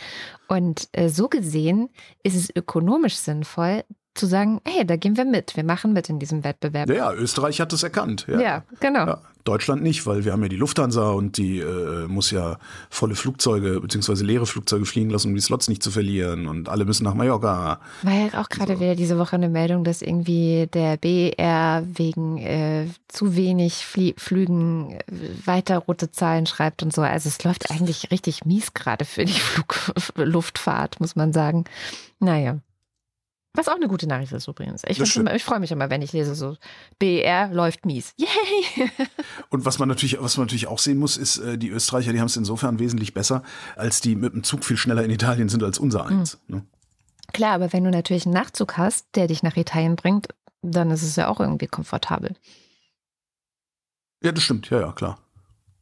Und äh, so gesehen ist es ökonomisch sinnvoll, zu sagen, hey, da gehen wir mit, wir machen mit in diesem Wettbewerb.
Ja, Österreich hat es erkannt.
Ja, ja genau. Ja,
Deutschland nicht, weil wir haben ja die Lufthansa und die äh, muss ja volle Flugzeuge bzw. leere Flugzeuge fliegen lassen, um die Slots nicht zu verlieren und alle müssen nach Mallorca.
War ja auch gerade so. wieder diese Woche eine Meldung, dass irgendwie der BR wegen äh, zu wenig Flie Flügen äh, weiter rote Zahlen schreibt und so. Also es läuft eigentlich richtig mies gerade für die Flugluftfahrt, muss man sagen. Naja. Was auch eine gute Nachricht ist übrigens. Ich, ich freue mich immer, wenn ich lese, so BR läuft mies. Yay!
Und was man natürlich, was man natürlich auch sehen muss, ist, äh, die Österreicher, die haben es insofern wesentlich besser, als die mit dem Zug viel schneller in Italien sind als unser eins. Mhm. Ne?
Klar, aber wenn du natürlich einen Nachtzug hast, der dich nach Italien bringt, dann ist es ja auch irgendwie komfortabel.
Ja, das stimmt, ja, ja, klar.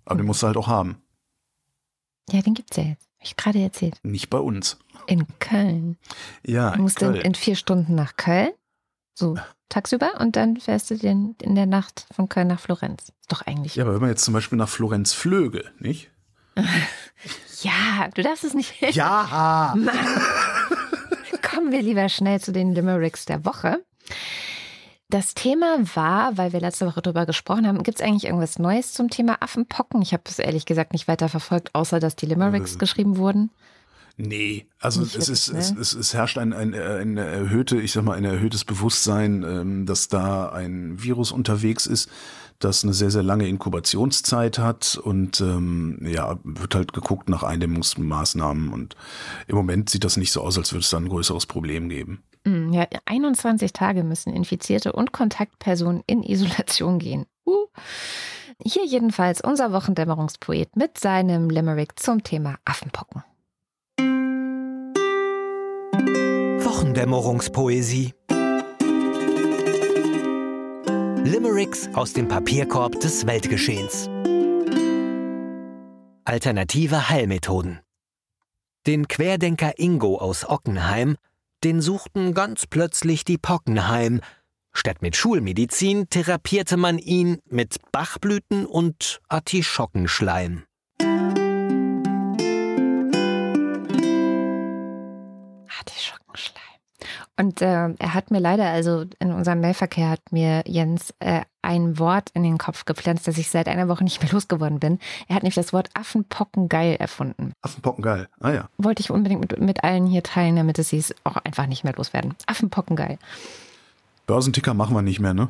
Aber mhm. den musst du halt auch haben.
Ja, den gibt's ja jetzt. Hab ich gerade erzählt.
Nicht bei uns.
In Köln.
Ja,
Du musst in, in, vier Stunden nach Köln, so tagsüber, und dann fährst du den in der Nacht von Köln nach Florenz. Ist doch eigentlich.
Ja, aber wenn man jetzt zum Beispiel nach Florenz flöge, nicht?
ja, du darfst es nicht.
Ja!
Mann. Kommen wir lieber schnell zu den Limericks der Woche. Das Thema war, weil wir letzte Woche darüber gesprochen haben, gibt es eigentlich irgendwas Neues zum Thema Affenpocken? Ich habe es ehrlich gesagt nicht weiter verfolgt, außer dass die Limericks äh. geschrieben wurden.
Nee, also es ist, ne? es, es, es herrscht ein, ein, ein erhöhte, ich sag mal, ein erhöhtes Bewusstsein, ähm, dass da ein Virus unterwegs ist, das eine sehr, sehr lange Inkubationszeit hat und ähm, ja, wird halt geguckt nach Eindämmungsmaßnahmen und im Moment sieht das nicht so aus, als würde es da ein größeres Problem geben.
Mm, ja, 21 Tage müssen Infizierte und Kontaktpersonen in Isolation gehen. Uh. Hier jedenfalls unser Wochendämmerungspoet mit seinem Limerick zum Thema Affenpocken.
Wochendämmerungspoesie. Limericks aus dem Papierkorb des Weltgeschehens. Alternative Heilmethoden. Den Querdenker Ingo aus Ockenheim, den suchten ganz plötzlich die Pocken heim. Statt mit Schulmedizin therapierte man ihn mit Bachblüten und Artischockenschleim.
Und äh, er hat mir leider, also in unserem Mailverkehr hat mir Jens äh, ein Wort in den Kopf gepflanzt, das ich seit einer Woche nicht mehr losgeworden bin. Er hat nämlich das Wort Affenpockengeil erfunden.
Affenpockengeil, ah ja.
Wollte ich unbedingt mit, mit allen hier teilen, damit es sie auch einfach nicht mehr loswerden. Affenpockengeil.
Börsenticker machen wir nicht mehr, ne?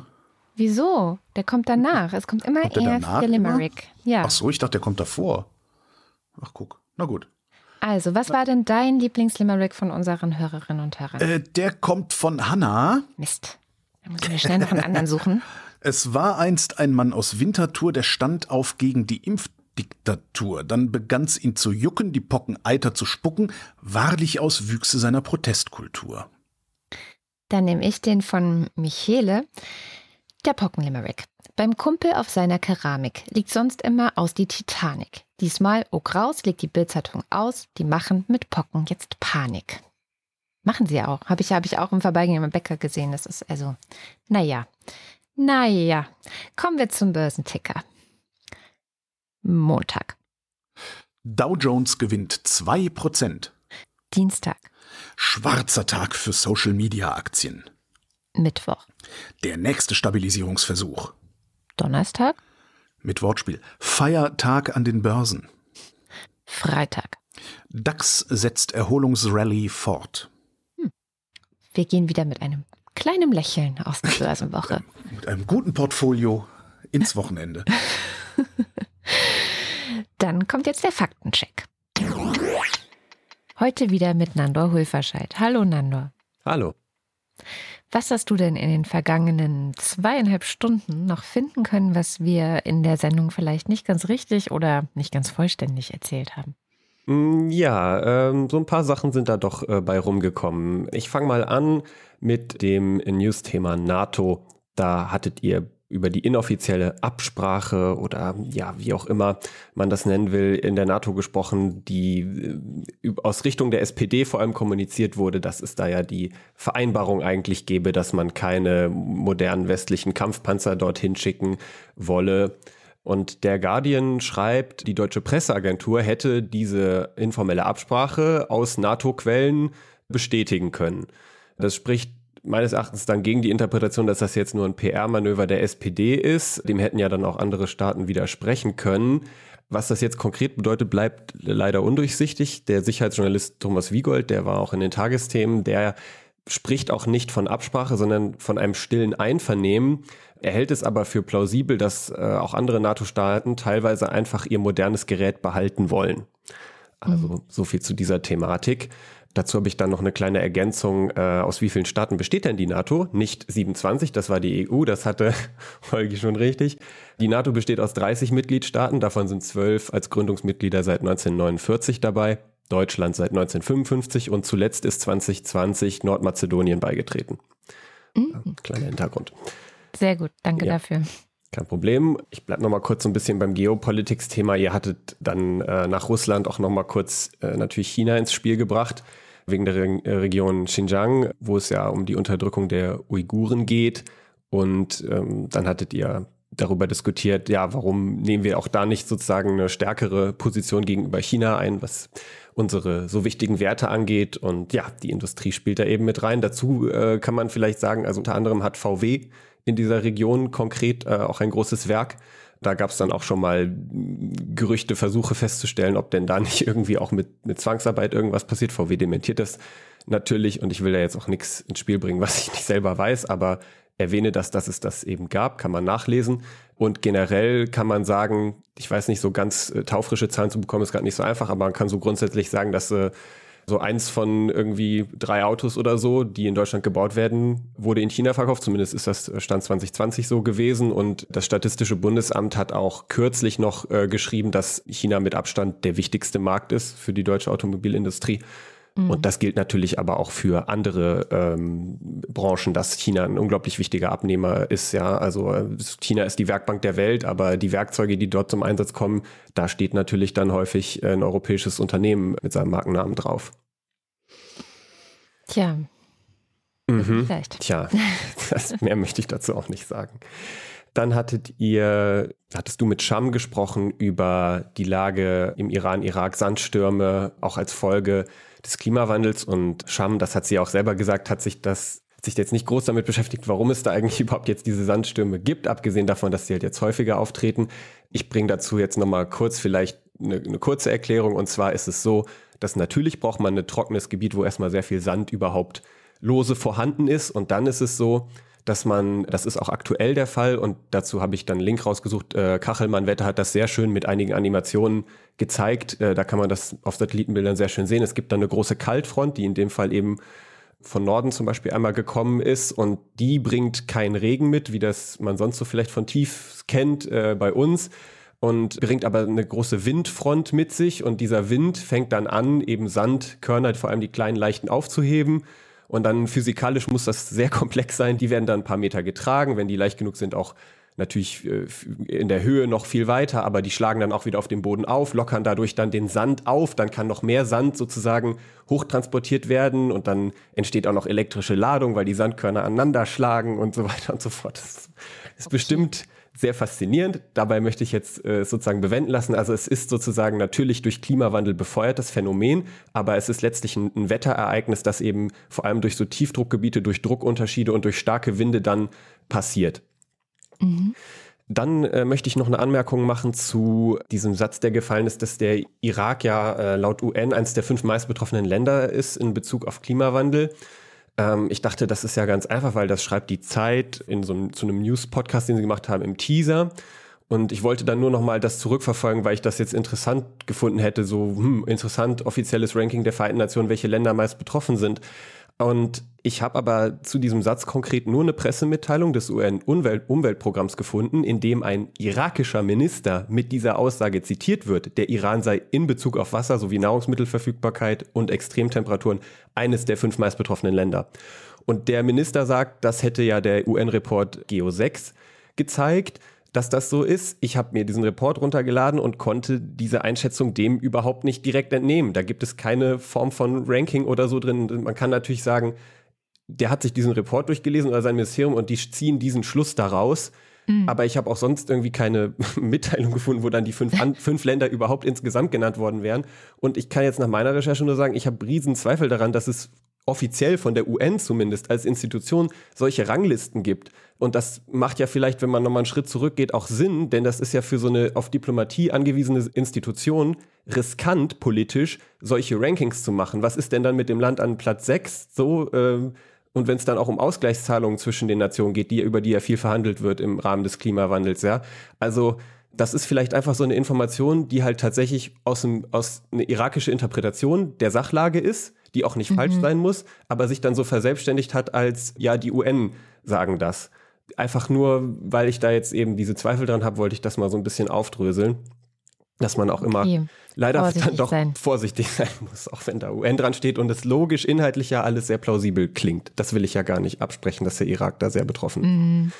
Wieso? Der kommt danach. Es kommt immer kommt erst der Limerick. Ja.
Ach so, ich dachte, der kommt davor. Ach, guck. Na gut.
Also, was war denn dein Lieblingslimerick von unseren Hörerinnen und Hörern?
Äh, der kommt von Hannah.
Mist. Da muss ich mir schnell noch einen anderen suchen.
Es war einst ein Mann aus Winterthur, der stand auf gegen die Impfdiktatur. Dann begann's ihn zu jucken, die Pocken eiter zu spucken, wahrlich aus Wüchse seiner Protestkultur.
Dann nehme ich den von Michele, der Pockenlimerick. Beim Kumpel auf seiner Keramik liegt sonst immer aus die Titanic. Diesmal, oh Graus, legt die Bildzeitung aus, die machen mit Pocken jetzt Panik. Machen sie auch. Habe ich, hab ich auch im Vorbeigehen im Bäcker gesehen. Das ist also, naja. Naja. Kommen wir zum Börsenticker. Montag.
Dow Jones gewinnt 2%.
Dienstag.
Schwarzer Tag für Social Media Aktien.
Mittwoch.
Der nächste Stabilisierungsversuch.
Donnerstag.
Mit Wortspiel. Feiertag an den Börsen.
Freitag.
DAX setzt Erholungsrallye fort. Hm.
Wir gehen wieder mit einem kleinen Lächeln aus der Börsenwoche.
mit einem guten Portfolio ins Wochenende.
Dann kommt jetzt der Faktencheck. Heute wieder mit Nandor Hulverscheid. Hallo Nandor.
Hallo.
Was hast du denn in den vergangenen zweieinhalb Stunden noch finden können, was wir in der Sendung vielleicht nicht ganz richtig oder nicht ganz vollständig erzählt haben?
Mm, ja, ähm, so ein paar Sachen sind da doch äh, bei rumgekommen. Ich fange mal an mit dem News-Thema NATO. Da hattet ihr über die inoffizielle Absprache oder ja, wie auch immer man das nennen will, in der NATO gesprochen, die äh, aus Richtung der SPD vor allem kommuniziert wurde, dass es da ja die Vereinbarung eigentlich gäbe, dass man keine modernen westlichen Kampfpanzer dorthin schicken wolle. Und der Guardian schreibt, die deutsche Presseagentur hätte diese informelle Absprache aus NATO-Quellen bestätigen können. Das spricht meines Erachtens dann gegen die Interpretation, dass das jetzt nur ein PR-Manöver der SPD ist. Dem hätten ja dann auch andere Staaten widersprechen können. Was das jetzt konkret bedeutet, bleibt leider undurchsichtig. Der Sicherheitsjournalist Thomas Wiegold, der war auch in den Tagesthemen, der spricht auch nicht von Absprache, sondern von einem stillen Einvernehmen. Er hält es aber für plausibel, dass äh, auch andere NATO-Staaten teilweise einfach ihr modernes Gerät behalten wollen. Also mhm. so viel zu dieser Thematik. Dazu habe ich dann noch eine kleine Ergänzung. Äh, aus wie vielen Staaten besteht denn die NATO? Nicht 27, das war die EU, das hatte Holgi schon richtig. Die NATO besteht aus 30 Mitgliedstaaten, davon sind zwölf als Gründungsmitglieder seit 1949 dabei. Deutschland seit 1955 und zuletzt ist 2020 Nordmazedonien beigetreten. Mhm. Kleiner Hintergrund.
Sehr gut, danke ja. dafür.
Kein Problem. Ich bleibe noch mal kurz so ein bisschen beim Geopolitics-Thema. Ihr hattet dann äh, nach Russland auch noch mal kurz äh, natürlich China ins Spiel gebracht, wegen der Re äh, Region Xinjiang, wo es ja um die Unterdrückung der Uiguren geht. Und ähm, dann hattet ihr darüber diskutiert, ja, warum nehmen wir auch da nicht sozusagen eine stärkere Position gegenüber China ein, was unsere so wichtigen Werte angeht. Und ja, die Industrie spielt da eben mit rein. Dazu äh, kann man vielleicht sagen, also unter anderem hat VW in dieser Region konkret äh, auch ein großes Werk. Da gab es dann auch schon mal Gerüchte, Versuche festzustellen, ob denn da nicht irgendwie auch mit, mit Zwangsarbeit irgendwas passiert. VW dementiert das natürlich und ich will da jetzt auch nichts ins Spiel bringen, was ich nicht selber weiß, aber erwähne das, dass es das eben gab, kann man nachlesen. Und generell kann man sagen, ich weiß nicht, so ganz äh, taufrische Zahlen zu bekommen, ist gerade nicht so einfach, aber man kann so grundsätzlich sagen, dass äh, so eins von irgendwie drei Autos oder so, die in Deutschland gebaut werden, wurde in China verkauft. Zumindest ist das Stand 2020 so gewesen. Und das Statistische Bundesamt hat auch kürzlich noch äh, geschrieben, dass China mit Abstand der wichtigste Markt ist für die deutsche Automobilindustrie. Mhm. Und das gilt natürlich aber auch für andere ähm, Branchen, dass China ein unglaublich wichtiger Abnehmer ist. Ja, also äh, China ist die Werkbank der Welt, aber die Werkzeuge, die dort zum Einsatz kommen, da steht natürlich dann häufig ein europäisches Unternehmen mit seinem Markennamen drauf.
Tja.
Mhm. Vielleicht. Tja, das, mehr möchte ich dazu auch nicht sagen. Dann hattet ihr, hattest du mit Scham gesprochen über die Lage im Iran, Irak, Sandstürme, auch als Folge des Klimawandels und Scham, das hat sie auch selber gesagt, hat sich das sich jetzt nicht groß damit beschäftigt, warum es da eigentlich überhaupt jetzt diese Sandstürme gibt, abgesehen davon, dass sie halt jetzt häufiger auftreten. Ich bringe dazu jetzt nochmal kurz vielleicht eine, eine kurze Erklärung. Und zwar ist es so, dass natürlich braucht man ein trockenes Gebiet, wo erstmal sehr viel Sand überhaupt lose vorhanden ist. Und dann ist es so, dass man, das ist auch aktuell der Fall und dazu habe ich dann einen Link rausgesucht. Äh, Kachelmann Wetter hat das sehr schön mit einigen Animationen gezeigt. Äh, da kann man das auf Satellitenbildern sehr schön sehen. Es gibt dann eine große Kaltfront, die in dem Fall eben von Norden zum Beispiel einmal gekommen ist und die bringt keinen Regen mit, wie das man sonst so vielleicht von tief kennt äh, bei uns und bringt aber eine große Windfront mit sich und dieser Wind fängt dann an, eben Sandkörner, vor allem die kleinen leichten aufzuheben und dann physikalisch muss das sehr komplex sein. Die werden dann ein paar Meter getragen, wenn die leicht genug sind, auch natürlich äh, in der Höhe noch viel weiter, aber die schlagen dann auch wieder auf den Boden auf, lockern dadurch dann den Sand auf, dann kann noch mehr Sand sozusagen hochtransportiert werden und dann entsteht auch noch elektrische Ladung, weil die Sandkörner aneinander schlagen und so weiter und so fort. Das ist bestimmt sehr faszinierend. Dabei möchte ich jetzt äh, sozusagen bewenden lassen. Also es ist sozusagen natürlich durch Klimawandel befeuertes Phänomen, aber es ist letztlich ein, ein Wetterereignis, das eben vor allem durch so Tiefdruckgebiete, durch Druckunterschiede und durch starke Winde dann passiert. Mhm. Dann äh, möchte ich noch eine Anmerkung machen zu diesem Satz, der gefallen ist, dass der Irak ja äh, laut UN eines der fünf meist betroffenen Länder ist in Bezug auf Klimawandel. Ähm, ich dachte, das ist ja ganz einfach, weil das schreibt die Zeit in so einem, zu einem News-Podcast, den sie gemacht haben, im Teaser. Und ich wollte dann nur noch mal das zurückverfolgen, weil ich das jetzt interessant gefunden hätte, so hm, interessant offizielles Ranking der Vereinten Nationen, welche Länder meist betroffen sind. Und ich habe aber zu diesem Satz konkret nur eine Pressemitteilung des UN-Umweltprogramms gefunden, in dem ein irakischer Minister mit dieser Aussage zitiert wird, der Iran sei in Bezug auf Wasser sowie Nahrungsmittelverfügbarkeit und Extremtemperaturen eines der fünf meist betroffenen Länder. Und der Minister sagt, das hätte ja der UN-Report Geo 6 gezeigt dass das so ist. Ich habe mir diesen Report runtergeladen und konnte diese Einschätzung dem überhaupt nicht direkt entnehmen. Da gibt es keine Form von Ranking oder so drin. Man kann natürlich sagen, der hat sich diesen Report durchgelesen oder sein Ministerium und die ziehen diesen Schluss daraus. Mhm. Aber ich habe auch sonst irgendwie keine Mitteilung gefunden, wo dann die fünf, an, fünf Länder überhaupt insgesamt genannt worden wären. Und ich kann jetzt nach meiner Recherche nur sagen, ich habe riesen Zweifel daran, dass es offiziell von der UN zumindest als Institution solche Ranglisten gibt. Und das macht ja vielleicht, wenn man nochmal einen Schritt zurückgeht, auch Sinn, denn das ist ja für so eine auf Diplomatie angewiesene Institution riskant politisch, solche Rankings zu machen. Was ist denn dann mit dem Land an Platz 6 so? Äh, und wenn es dann auch um Ausgleichszahlungen zwischen den Nationen geht, die, über die ja viel verhandelt wird im Rahmen des Klimawandels, ja. Also das ist vielleicht einfach so eine Information, die halt tatsächlich aus, dem, aus einer irakische Interpretation der Sachlage ist, die auch nicht mhm. falsch sein muss, aber sich dann so verselbstständigt hat als, ja, die UN sagen das. Einfach nur, weil ich da jetzt eben diese Zweifel dran habe, wollte ich das mal so ein bisschen aufdröseln. Dass man auch immer okay. leider vorsichtig dann doch sein. vorsichtig sein muss, auch wenn da UN dran steht und es logisch, inhaltlich ja alles sehr plausibel klingt. Das will ich ja gar nicht absprechen, dass der Irak da sehr betroffen ist. Mhm.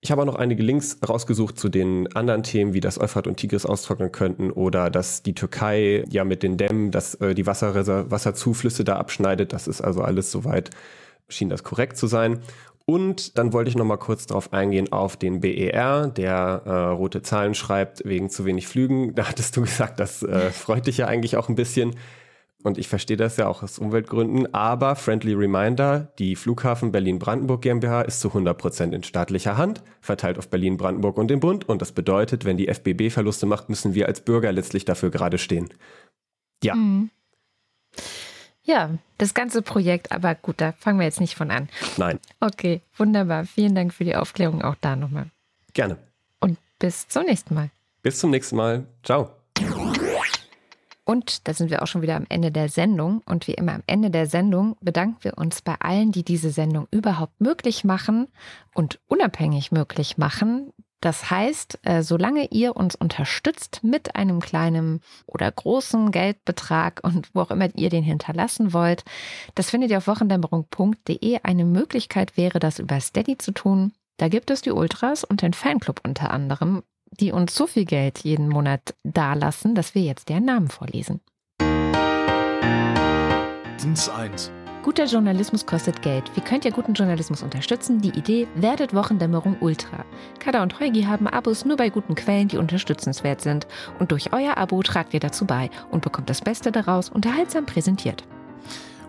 Ich habe auch noch einige Links rausgesucht zu den anderen Themen, wie das Euphrat und Tigris austrocknen könnten oder dass die Türkei ja mit den Dämmen dass, äh, die Wasserreser Wasserzuflüsse da abschneidet. Das ist also alles soweit, schien das korrekt zu sein. Und dann wollte ich noch mal kurz darauf eingehen auf den BER, der äh, rote Zahlen schreibt wegen zu wenig Flügen. Da hattest du gesagt, das äh, freut dich ja eigentlich auch ein bisschen. Und ich verstehe das ja auch aus Umweltgründen, aber friendly reminder, die Flughafen Berlin-Brandenburg GmbH ist zu 100 Prozent in staatlicher Hand, verteilt auf Berlin, Brandenburg und den Bund. Und das bedeutet, wenn die FBB Verluste macht, müssen wir als Bürger letztlich dafür gerade stehen. Ja. Mhm.
Ja, das ganze Projekt, aber gut, da fangen wir jetzt nicht von an.
Nein.
Okay, wunderbar. Vielen Dank für die Aufklärung auch da nochmal.
Gerne.
Und bis zum nächsten Mal.
Bis zum nächsten Mal. Ciao.
Und da sind wir auch schon wieder am Ende der Sendung. Und wie immer am Ende der Sendung bedanken wir uns bei allen, die diese Sendung überhaupt möglich machen und unabhängig möglich machen. Das heißt, äh, solange ihr uns unterstützt mit einem kleinen oder großen Geldbetrag und wo auch immer ihr den hinterlassen wollt, das findet ihr auf wochendämmerung.de. Eine Möglichkeit wäre, das über Steady zu tun. Da gibt es die Ultras und den Fanclub unter anderem die uns so viel Geld jeden Monat dalassen, dass wir jetzt deren Namen vorlesen.
Dienst 1.
Guter Journalismus kostet Geld. Wie könnt ihr guten Journalismus unterstützen? Die Idee, werdet Wochendämmerung Ultra. Kada und Heugi haben Abos nur bei guten Quellen, die unterstützenswert sind. Und durch euer Abo tragt ihr dazu bei und bekommt das Beste daraus unterhaltsam präsentiert.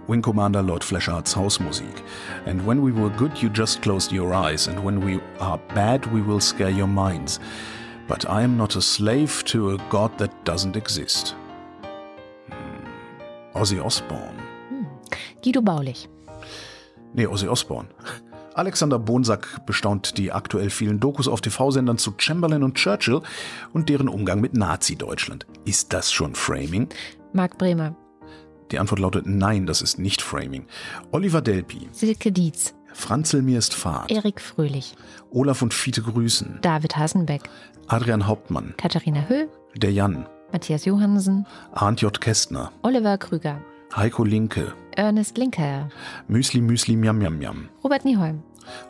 Wing Commander Lord Fleshards Hausmusik. And when we were good, you just closed your eyes, and when we are bad, we will scare your minds. But I am not a slave to a God that doesn't exist. Ozzy Osbourne. Hm.
Guido Baulich.
Nee, Ozzy Osbourne. Alexander Bonsack bestaunt die aktuell vielen Dokus auf TV-Sendern zu Chamberlain und Churchill und deren Umgang mit Nazi-Deutschland. Ist das schon Framing?
Marc Bremer.
Die Antwort lautet nein, das ist nicht Framing. Oliver Delpi.
Silke Dietz.
Franzel mir ist Fahrt.
Erik Fröhlich.
Olaf und Fiete grüßen.
David Hasenbeck.
Adrian Hauptmann,
Katharina Höll,
der Jan,
Matthias Johansen,
Arndt J. Kästner,
Oliver Krüger,
Heiko Linke,
Ernest Linker,
Müsli Müsli Miam Miam Miam,
Robert Nieholm,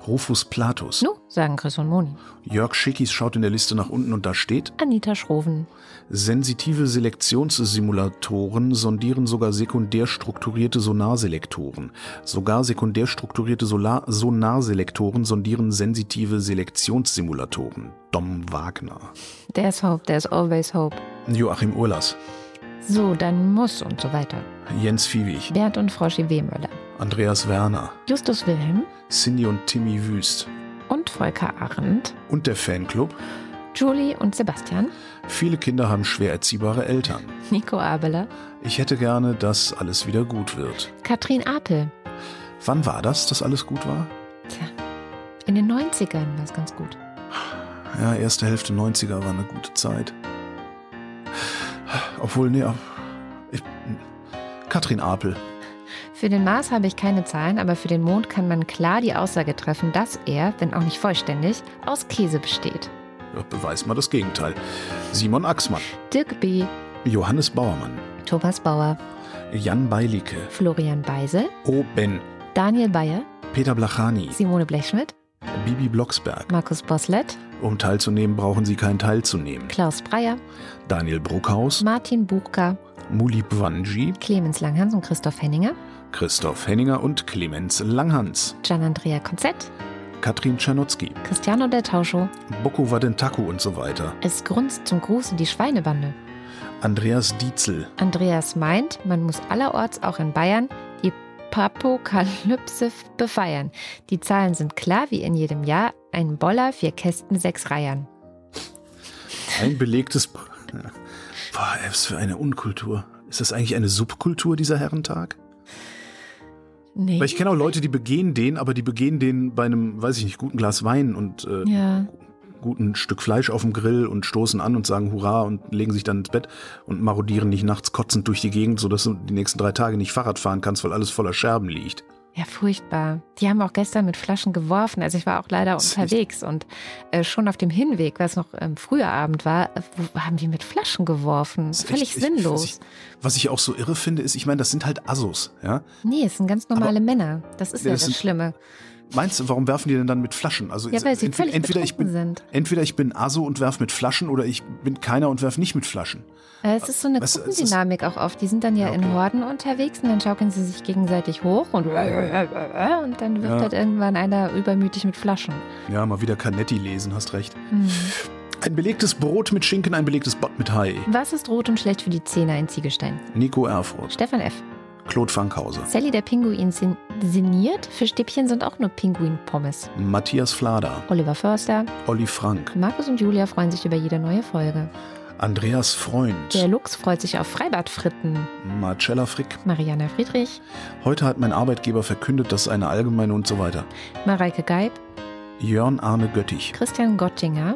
Rufus Platus.
Nu, sagen Chris und Moni.
Jörg Schickis schaut in der Liste nach unten und da steht
Anita Schroven.
Sensitive Selektionssimulatoren sondieren sogar sekundär strukturierte Sonarselektoren. Sogar sekundär strukturierte Solar Sonarselektoren sondieren sensitive Selektionssimulatoren. Dom Wagner.
There's hope, there's always hope.
Joachim Urlas.
So, dann muss und so weiter.
Jens Viewig.
Bernd und Froschi Wehmöller.
Andreas Werner.
Justus Wilhelm.
Cindy und Timmy Wüst.
Und Volker Arendt.
Und der Fanclub.
Julie und Sebastian.
Viele Kinder haben schwer erziehbare Eltern.
Nico Abeler.
Ich hätte gerne, dass alles wieder gut wird.
Katrin Apel.
Wann war das, dass alles gut war?
Tja, in den 90ern war es ganz gut.
Ja, erste Hälfte 90er war eine gute Zeit. Obwohl, nee, ich, Katrin Apel.
Für den Mars habe ich keine Zahlen, aber für den Mond kann man klar die Aussage treffen, dass er, wenn auch nicht vollständig, aus Käse besteht.
Ja, beweis mal das Gegenteil. Simon Axmann.
Dirk B.
Johannes Bauermann.
Thomas Bauer.
Jan Beilicke.
Florian Beisel.
O. Ben.
Daniel Bayer.
Peter Blachani.
Simone Blechschmidt.
Bibi Blocksberg.
Markus Boslett.
Um teilzunehmen, brauchen Sie keinen teilzunehmen.
Klaus Breyer.
Daniel Bruckhaus.
Martin Buchka.
Muli Bwanji.
Clemens Langhans und Christoph Henninger.
Christoph Henninger und Clemens Langhans.
Gian-Andrea Konzett.
Katrin Czernotzki.
Cristiano del Tauscho.
Boko Wadentaku und so weiter.
Es grunzt zum Gruße die Schweinebande.
Andreas Dietzel.
Andreas meint, man muss allerorts auch in Bayern die Apokalypse befeiern. Die Zahlen sind klar wie in jedem Jahr. Ein Boller, vier Kästen, sechs Reihen.
Ein belegtes. Boah, was für eine Unkultur. Ist das eigentlich eine Subkultur, dieser Herrentag?
Nee.
Weil ich kenne auch Leute, die begehen den, aber die begehen den bei einem, weiß ich nicht, guten Glas Wein und äh,
Ja.
guten Stück Fleisch auf dem Grill und stoßen an und sagen Hurra und legen sich dann ins Bett und marodieren nicht nachts kotzend durch die Gegend, sodass du die nächsten drei Tage nicht Fahrrad fahren kannst, weil alles voller Scherben liegt.
Ja, furchtbar. Die haben auch gestern mit Flaschen geworfen. Also ich war auch leider
Das
unterwegs und äh, schon auf dem Hinweg, was noch ähm, früher Abend war, äh, haben die mit Flaschen geworfen.
Das ist
Völlig
echt- ich-
sinnlos.
Was ich, was ich auch so irre finde, ist, ich meine, das sind halt Assos, ja.
nee, es sind ganz normale Männer. Das ist
Ja,
ja
das
das
sind-
Schlimme.
Meinst du, warum werfen die denn dann mit Flaschen? Also
Ja, weil sie
entweder,
völlig
entweder ich bin
sind.
entweder ich bin Asso und werf mit Flaschen oder ich bin keiner und werf nicht mit Flaschen.
Äh, Es ist so eine
Weißt
Gruppendynamik auch oft. Die sind dann ja,
Ja,
in
okay.
Horden unterwegs und dann schaukeln sie sich gegenseitig hoch und, und dann wirft
Ja.
halt irgendwann einer übermütig mit Flaschen.
Ja, mal wieder Canetti lesen, hast recht.
Hm.
Ein belegtes Brot mit Schinken, ein belegtes Bott mit Hai.
Was ist rot und schlecht für die Zähne? Ein Ziegelstein.
Nico Erfurt,
Stefan F.
Claude Fankhauser,
Sally der Pinguin sin- sinniert. Fischstäbchen sind auch nur Pinguin-Pommes.
Matthias Flader,
Oliver Förster.
Olli Frank,
Markus und Julia freuen sich über jede neue Folge.
Andreas Freund,
Der Lux freut sich auf Freibadfritten.
Marcella Frick.
Mariana Friedrich.
Heute hat mein Arbeitgeber verkündet, dass eine allgemeine und so weiter.
Mareike Geib.
Jörn Arne Göttich,
Christian Gottinger.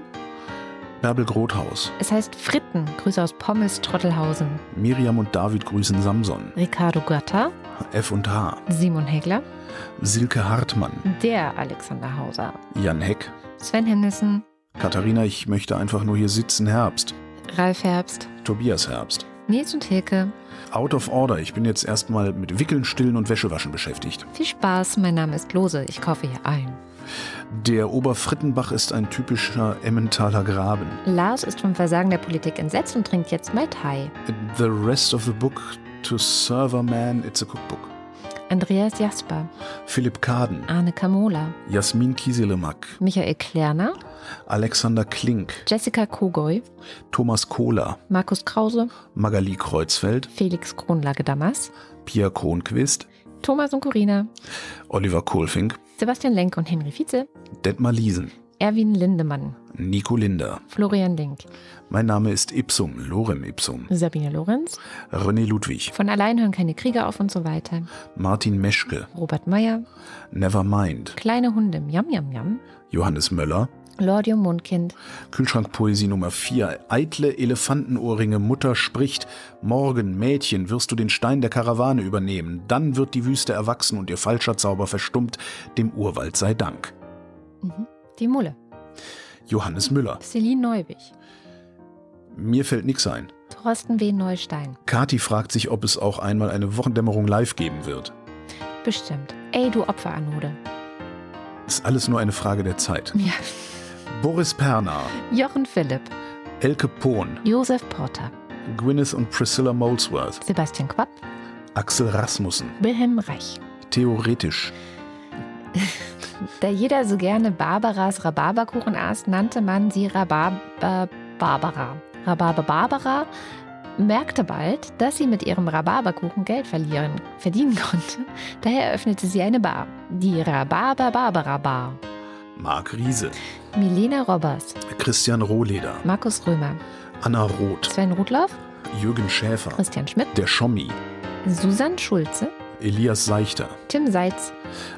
Bärbel Grothaus,
Es heißt Fritten. Grüße aus Pommes, Trottelhausen.
Miriam und David grüßen Samson,
Ricardo Götter.
F und H,
Simon Hegler.
Silke Hartmann,
Der Alexander Hauser.
Jan Heck,
Sven Hennissen.
Katharina, ich möchte einfach nur hier sitzen, Herbst,
Ralf Herbst.
Tobias Herbst.
Nils und Hilke.
Out of Order, ich bin jetzt erstmal mit Wickeln, Stillen und Wäschewaschen beschäftigt.
Viel Spaß. Mein Name ist Lose. Ich kaufe hier ein.
Der Oberfrittenbach ist ein typischer Emmentaler Graben.
Lars ist vom Versagen der Politik entsetzt und trinkt jetzt Mai Tai.
The rest of the book to serve a man, it's a cookbook.
Andreas Jasper.
Philipp Kaden,
Arne Kamola.
Jasmin Kieselemak,
Michael Klerner.
Alexander Klink,
Jessica Kogoy.
Thomas Kohler,
Markus Krause.
Magali Kreuzfeld,
Felix Kronlage-Damas.
Pia Kronquist,
Thomas und Corina.
Oliver Kohlfink,
Sebastian Lenk und Henry Vize.
Detmar Liesen,
Erwin Lindemann.
Nico Linder.
Florian Link.
Mein Name ist Ipsum, Lorem Ipsum.
Sabine Lorenz.
René Ludwig,
Von allein hören keine Kriege auf und so weiter.
Martin Meschke,
Robert Meyer.
Nevermind,
Kleine Hunde. Yam, yam, yam.
Johannes Möller,
Lordium Mundkind.
Kühlschrankpoesie Nummer 4. Eitle Elefantenohrringe, Mutter spricht, morgen, Mädchen, wirst du den Stein der Karawane übernehmen, dann wird die Wüste erwachsen und ihr falscher Zauber verstummt, dem Urwald sei Dank.
Mhm. Die Mulle.
Johannes Müller.
Celine Neubich.
Mir fällt nix ein.
Thorsten W. Neustein.
Kati fragt sich, ob es auch einmal eine Wochendämmerung live geben wird.
Bestimmt. Ey, du Opferanode.
Ist alles nur eine Frage der Zeit.
Ja.
Boris Perner,
Jochen Philipp.
Elke Pohn,
Josef Porter.
Gwyneth und Priscilla Molesworth,
Sebastian Quapp.
Axel Rasmussen,
Wilhelm Reich.
theoretisch.
Da jeder so gerne Barbaras Rhabarberkuchen aß, nannte man sie Rhabarber Barbara. Rhabarber Barbara merkte bald, dass sie mit ihrem Rhabarberkuchen Geld verlieren, verdienen konnte. Daher eröffnete sie eine Bar, die Rhabarber Barbara Bar.
Marc Riese,
Milena Robbers,
Christian Rohleder,
Markus Römer,
Anna Roth,
Sven Rudloff,
Jürgen Schäfer,
Christian Schmidt,
der Schommi,
Susanne Schulze,
Elias Seichter.
Tim Seitz,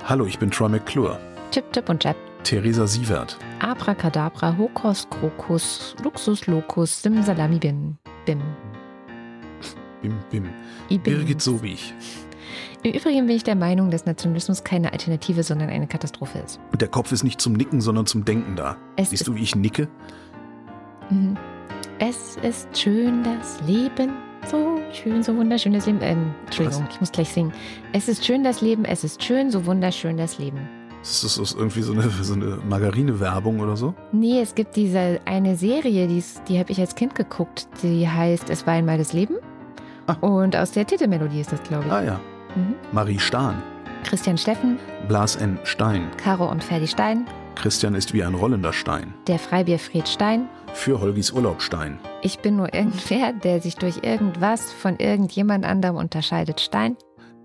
Hallo, ich bin Troy McClure.
Chip Chip und Jab,
Theresa Sievert,
Abracadabra, Hokus Krokus, Luxus Locus, Simsalami Bim, Bim.
Bim Bim,
Bim.
Birgit Sobich.
Im Übrigen bin ich der Meinung, dass Nationalismus keine Alternative, sondern eine Katastrophe ist.
Und der Kopf ist nicht zum Nicken, sondern zum Denken da.
Es
Siehst du, wie ich nicke?
Mhm. Es ist schön, das Leben. So schön, so wunderschön das Leben. Ähm, Entschuldigung, ich muss gleich singen. Es ist schön das Leben, es ist schön, so wunderschön das Leben.
Ist das ist irgendwie so eine, so eine Margarine-Werbung oder so?
Nee, es gibt diese eine Serie, die, die habe ich als Kind geguckt, die heißt Es war einmal das Leben.
Ah.
Und aus der Titelmelodie ist das, glaube ich.
Ah ja.
Mhm.
Marie Stahn,
Christian Steffen,
Blas N. Stein.
Caro und Ferdi Stein,
Christian ist wie ein rollender Stein.
der Freibier Fred Stein.
Für Holgis Urlaubstein.
Ich bin nur irgendwer, der sich durch irgendwas von irgendjemand anderem unterscheidet. Stein.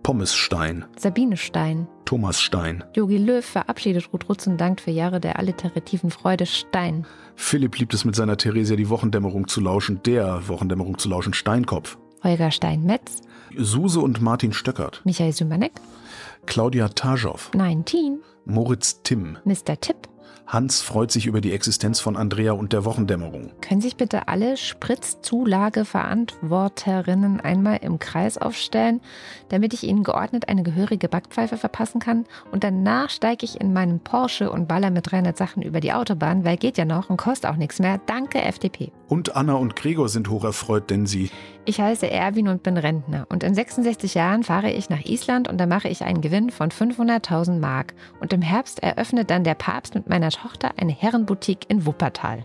Pommes Stein.
Sabine Stein.
Thomas Stein.
Jogi Löw verabschiedet Ruth Rutz und dankt für Jahre der alliterativen Freude Stein.
Philipp liebt es mit seiner Theresia die Wochendämmerung zu lauschen, der Wochendämmerung zu lauschen, Steinkopf.
Holger Stein-Metz.
Suse und Martin Stöckert.
Michael Sümanek.
Claudia Tajow.
19.
Moritz Timm.
Mr. Tipp.
Hans freut sich über die Existenz von Andrea und der Wochendämmerung.
Können sich bitte alle Spritzzulageverantworterinnen einmal im Kreis aufstellen, damit ich ihnen geordnet eine gehörige Backpfeife verpassen kann? Und danach steige ich in meinen Porsche und baller mit 300 Sachen über die Autobahn, weil geht ja noch und kostet auch nichts mehr. Danke, FDP.
Und Anna und Gregor sind hocherfreut, denn sie
ich heiße Erwin und bin Rentner. Und in 66 Jahren fahre ich nach Island und da mache ich einen Gewinn von 500.000 Mark. Und im Herbst eröffnet dann der Papst mit meiner Tochter eine Herrenboutique in Wuppertal.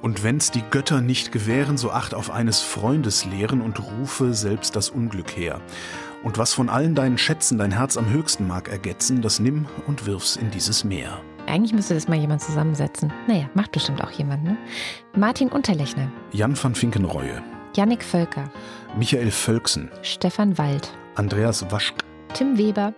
Und wenn's die Götter nicht gewähren, so acht auf eines Freundes Lehren und rufe selbst das Unglück her. Und was von allen deinen Schätzen dein Herz am höchsten mag ergetzen, das nimm und wirf's in dieses Meer.
Eigentlich müsste das mal jemand zusammensetzen. Naja, macht bestimmt auch jemand, ne? Martin Unterlechner.
Jan van Finkenreue.
Jannik Völker.
Michael Völksen.
Stefan Wald.
Andreas Waschk.
Tim Weber.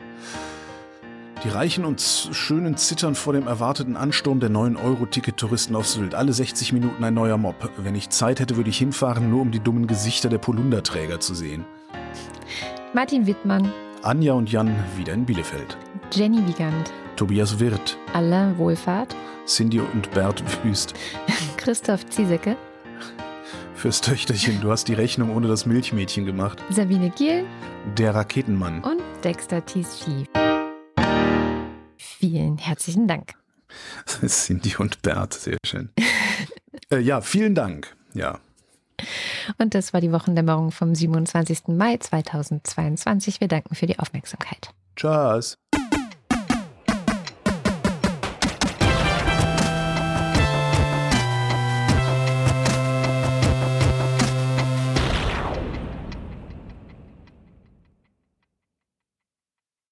Die Reichen und Schönen zittern vor dem erwarteten Ansturm der 9-Euro-Ticket-Touristen auf Sylt. Alle 60 Minuten ein neuer Mob. Wenn ich Zeit hätte, würde ich hinfahren, nur um die dummen Gesichter der Polunderträger zu sehen.
Martin Wittmann.
Anja und Jan wieder in Bielefeld.
Jenny Wiegand.
Tobias Wirth.
Alain Wohlfahrt.
Cindy und Bert Wüst.
Christoph Ziesecke.
Fürs Töchterchen, du hast die Rechnung ohne das Milchmädchen gemacht.
Sabine Giel.
Der Raketenmann.
Und Dexter Tischi. Vielen herzlichen Dank.
Cindy und Bert, sehr schön. äh, ja, vielen Dank. Ja.
Und das war die Wochendämmerung vom 27. Mai 2022. Wir danken für die Aufmerksamkeit.
Tschüss.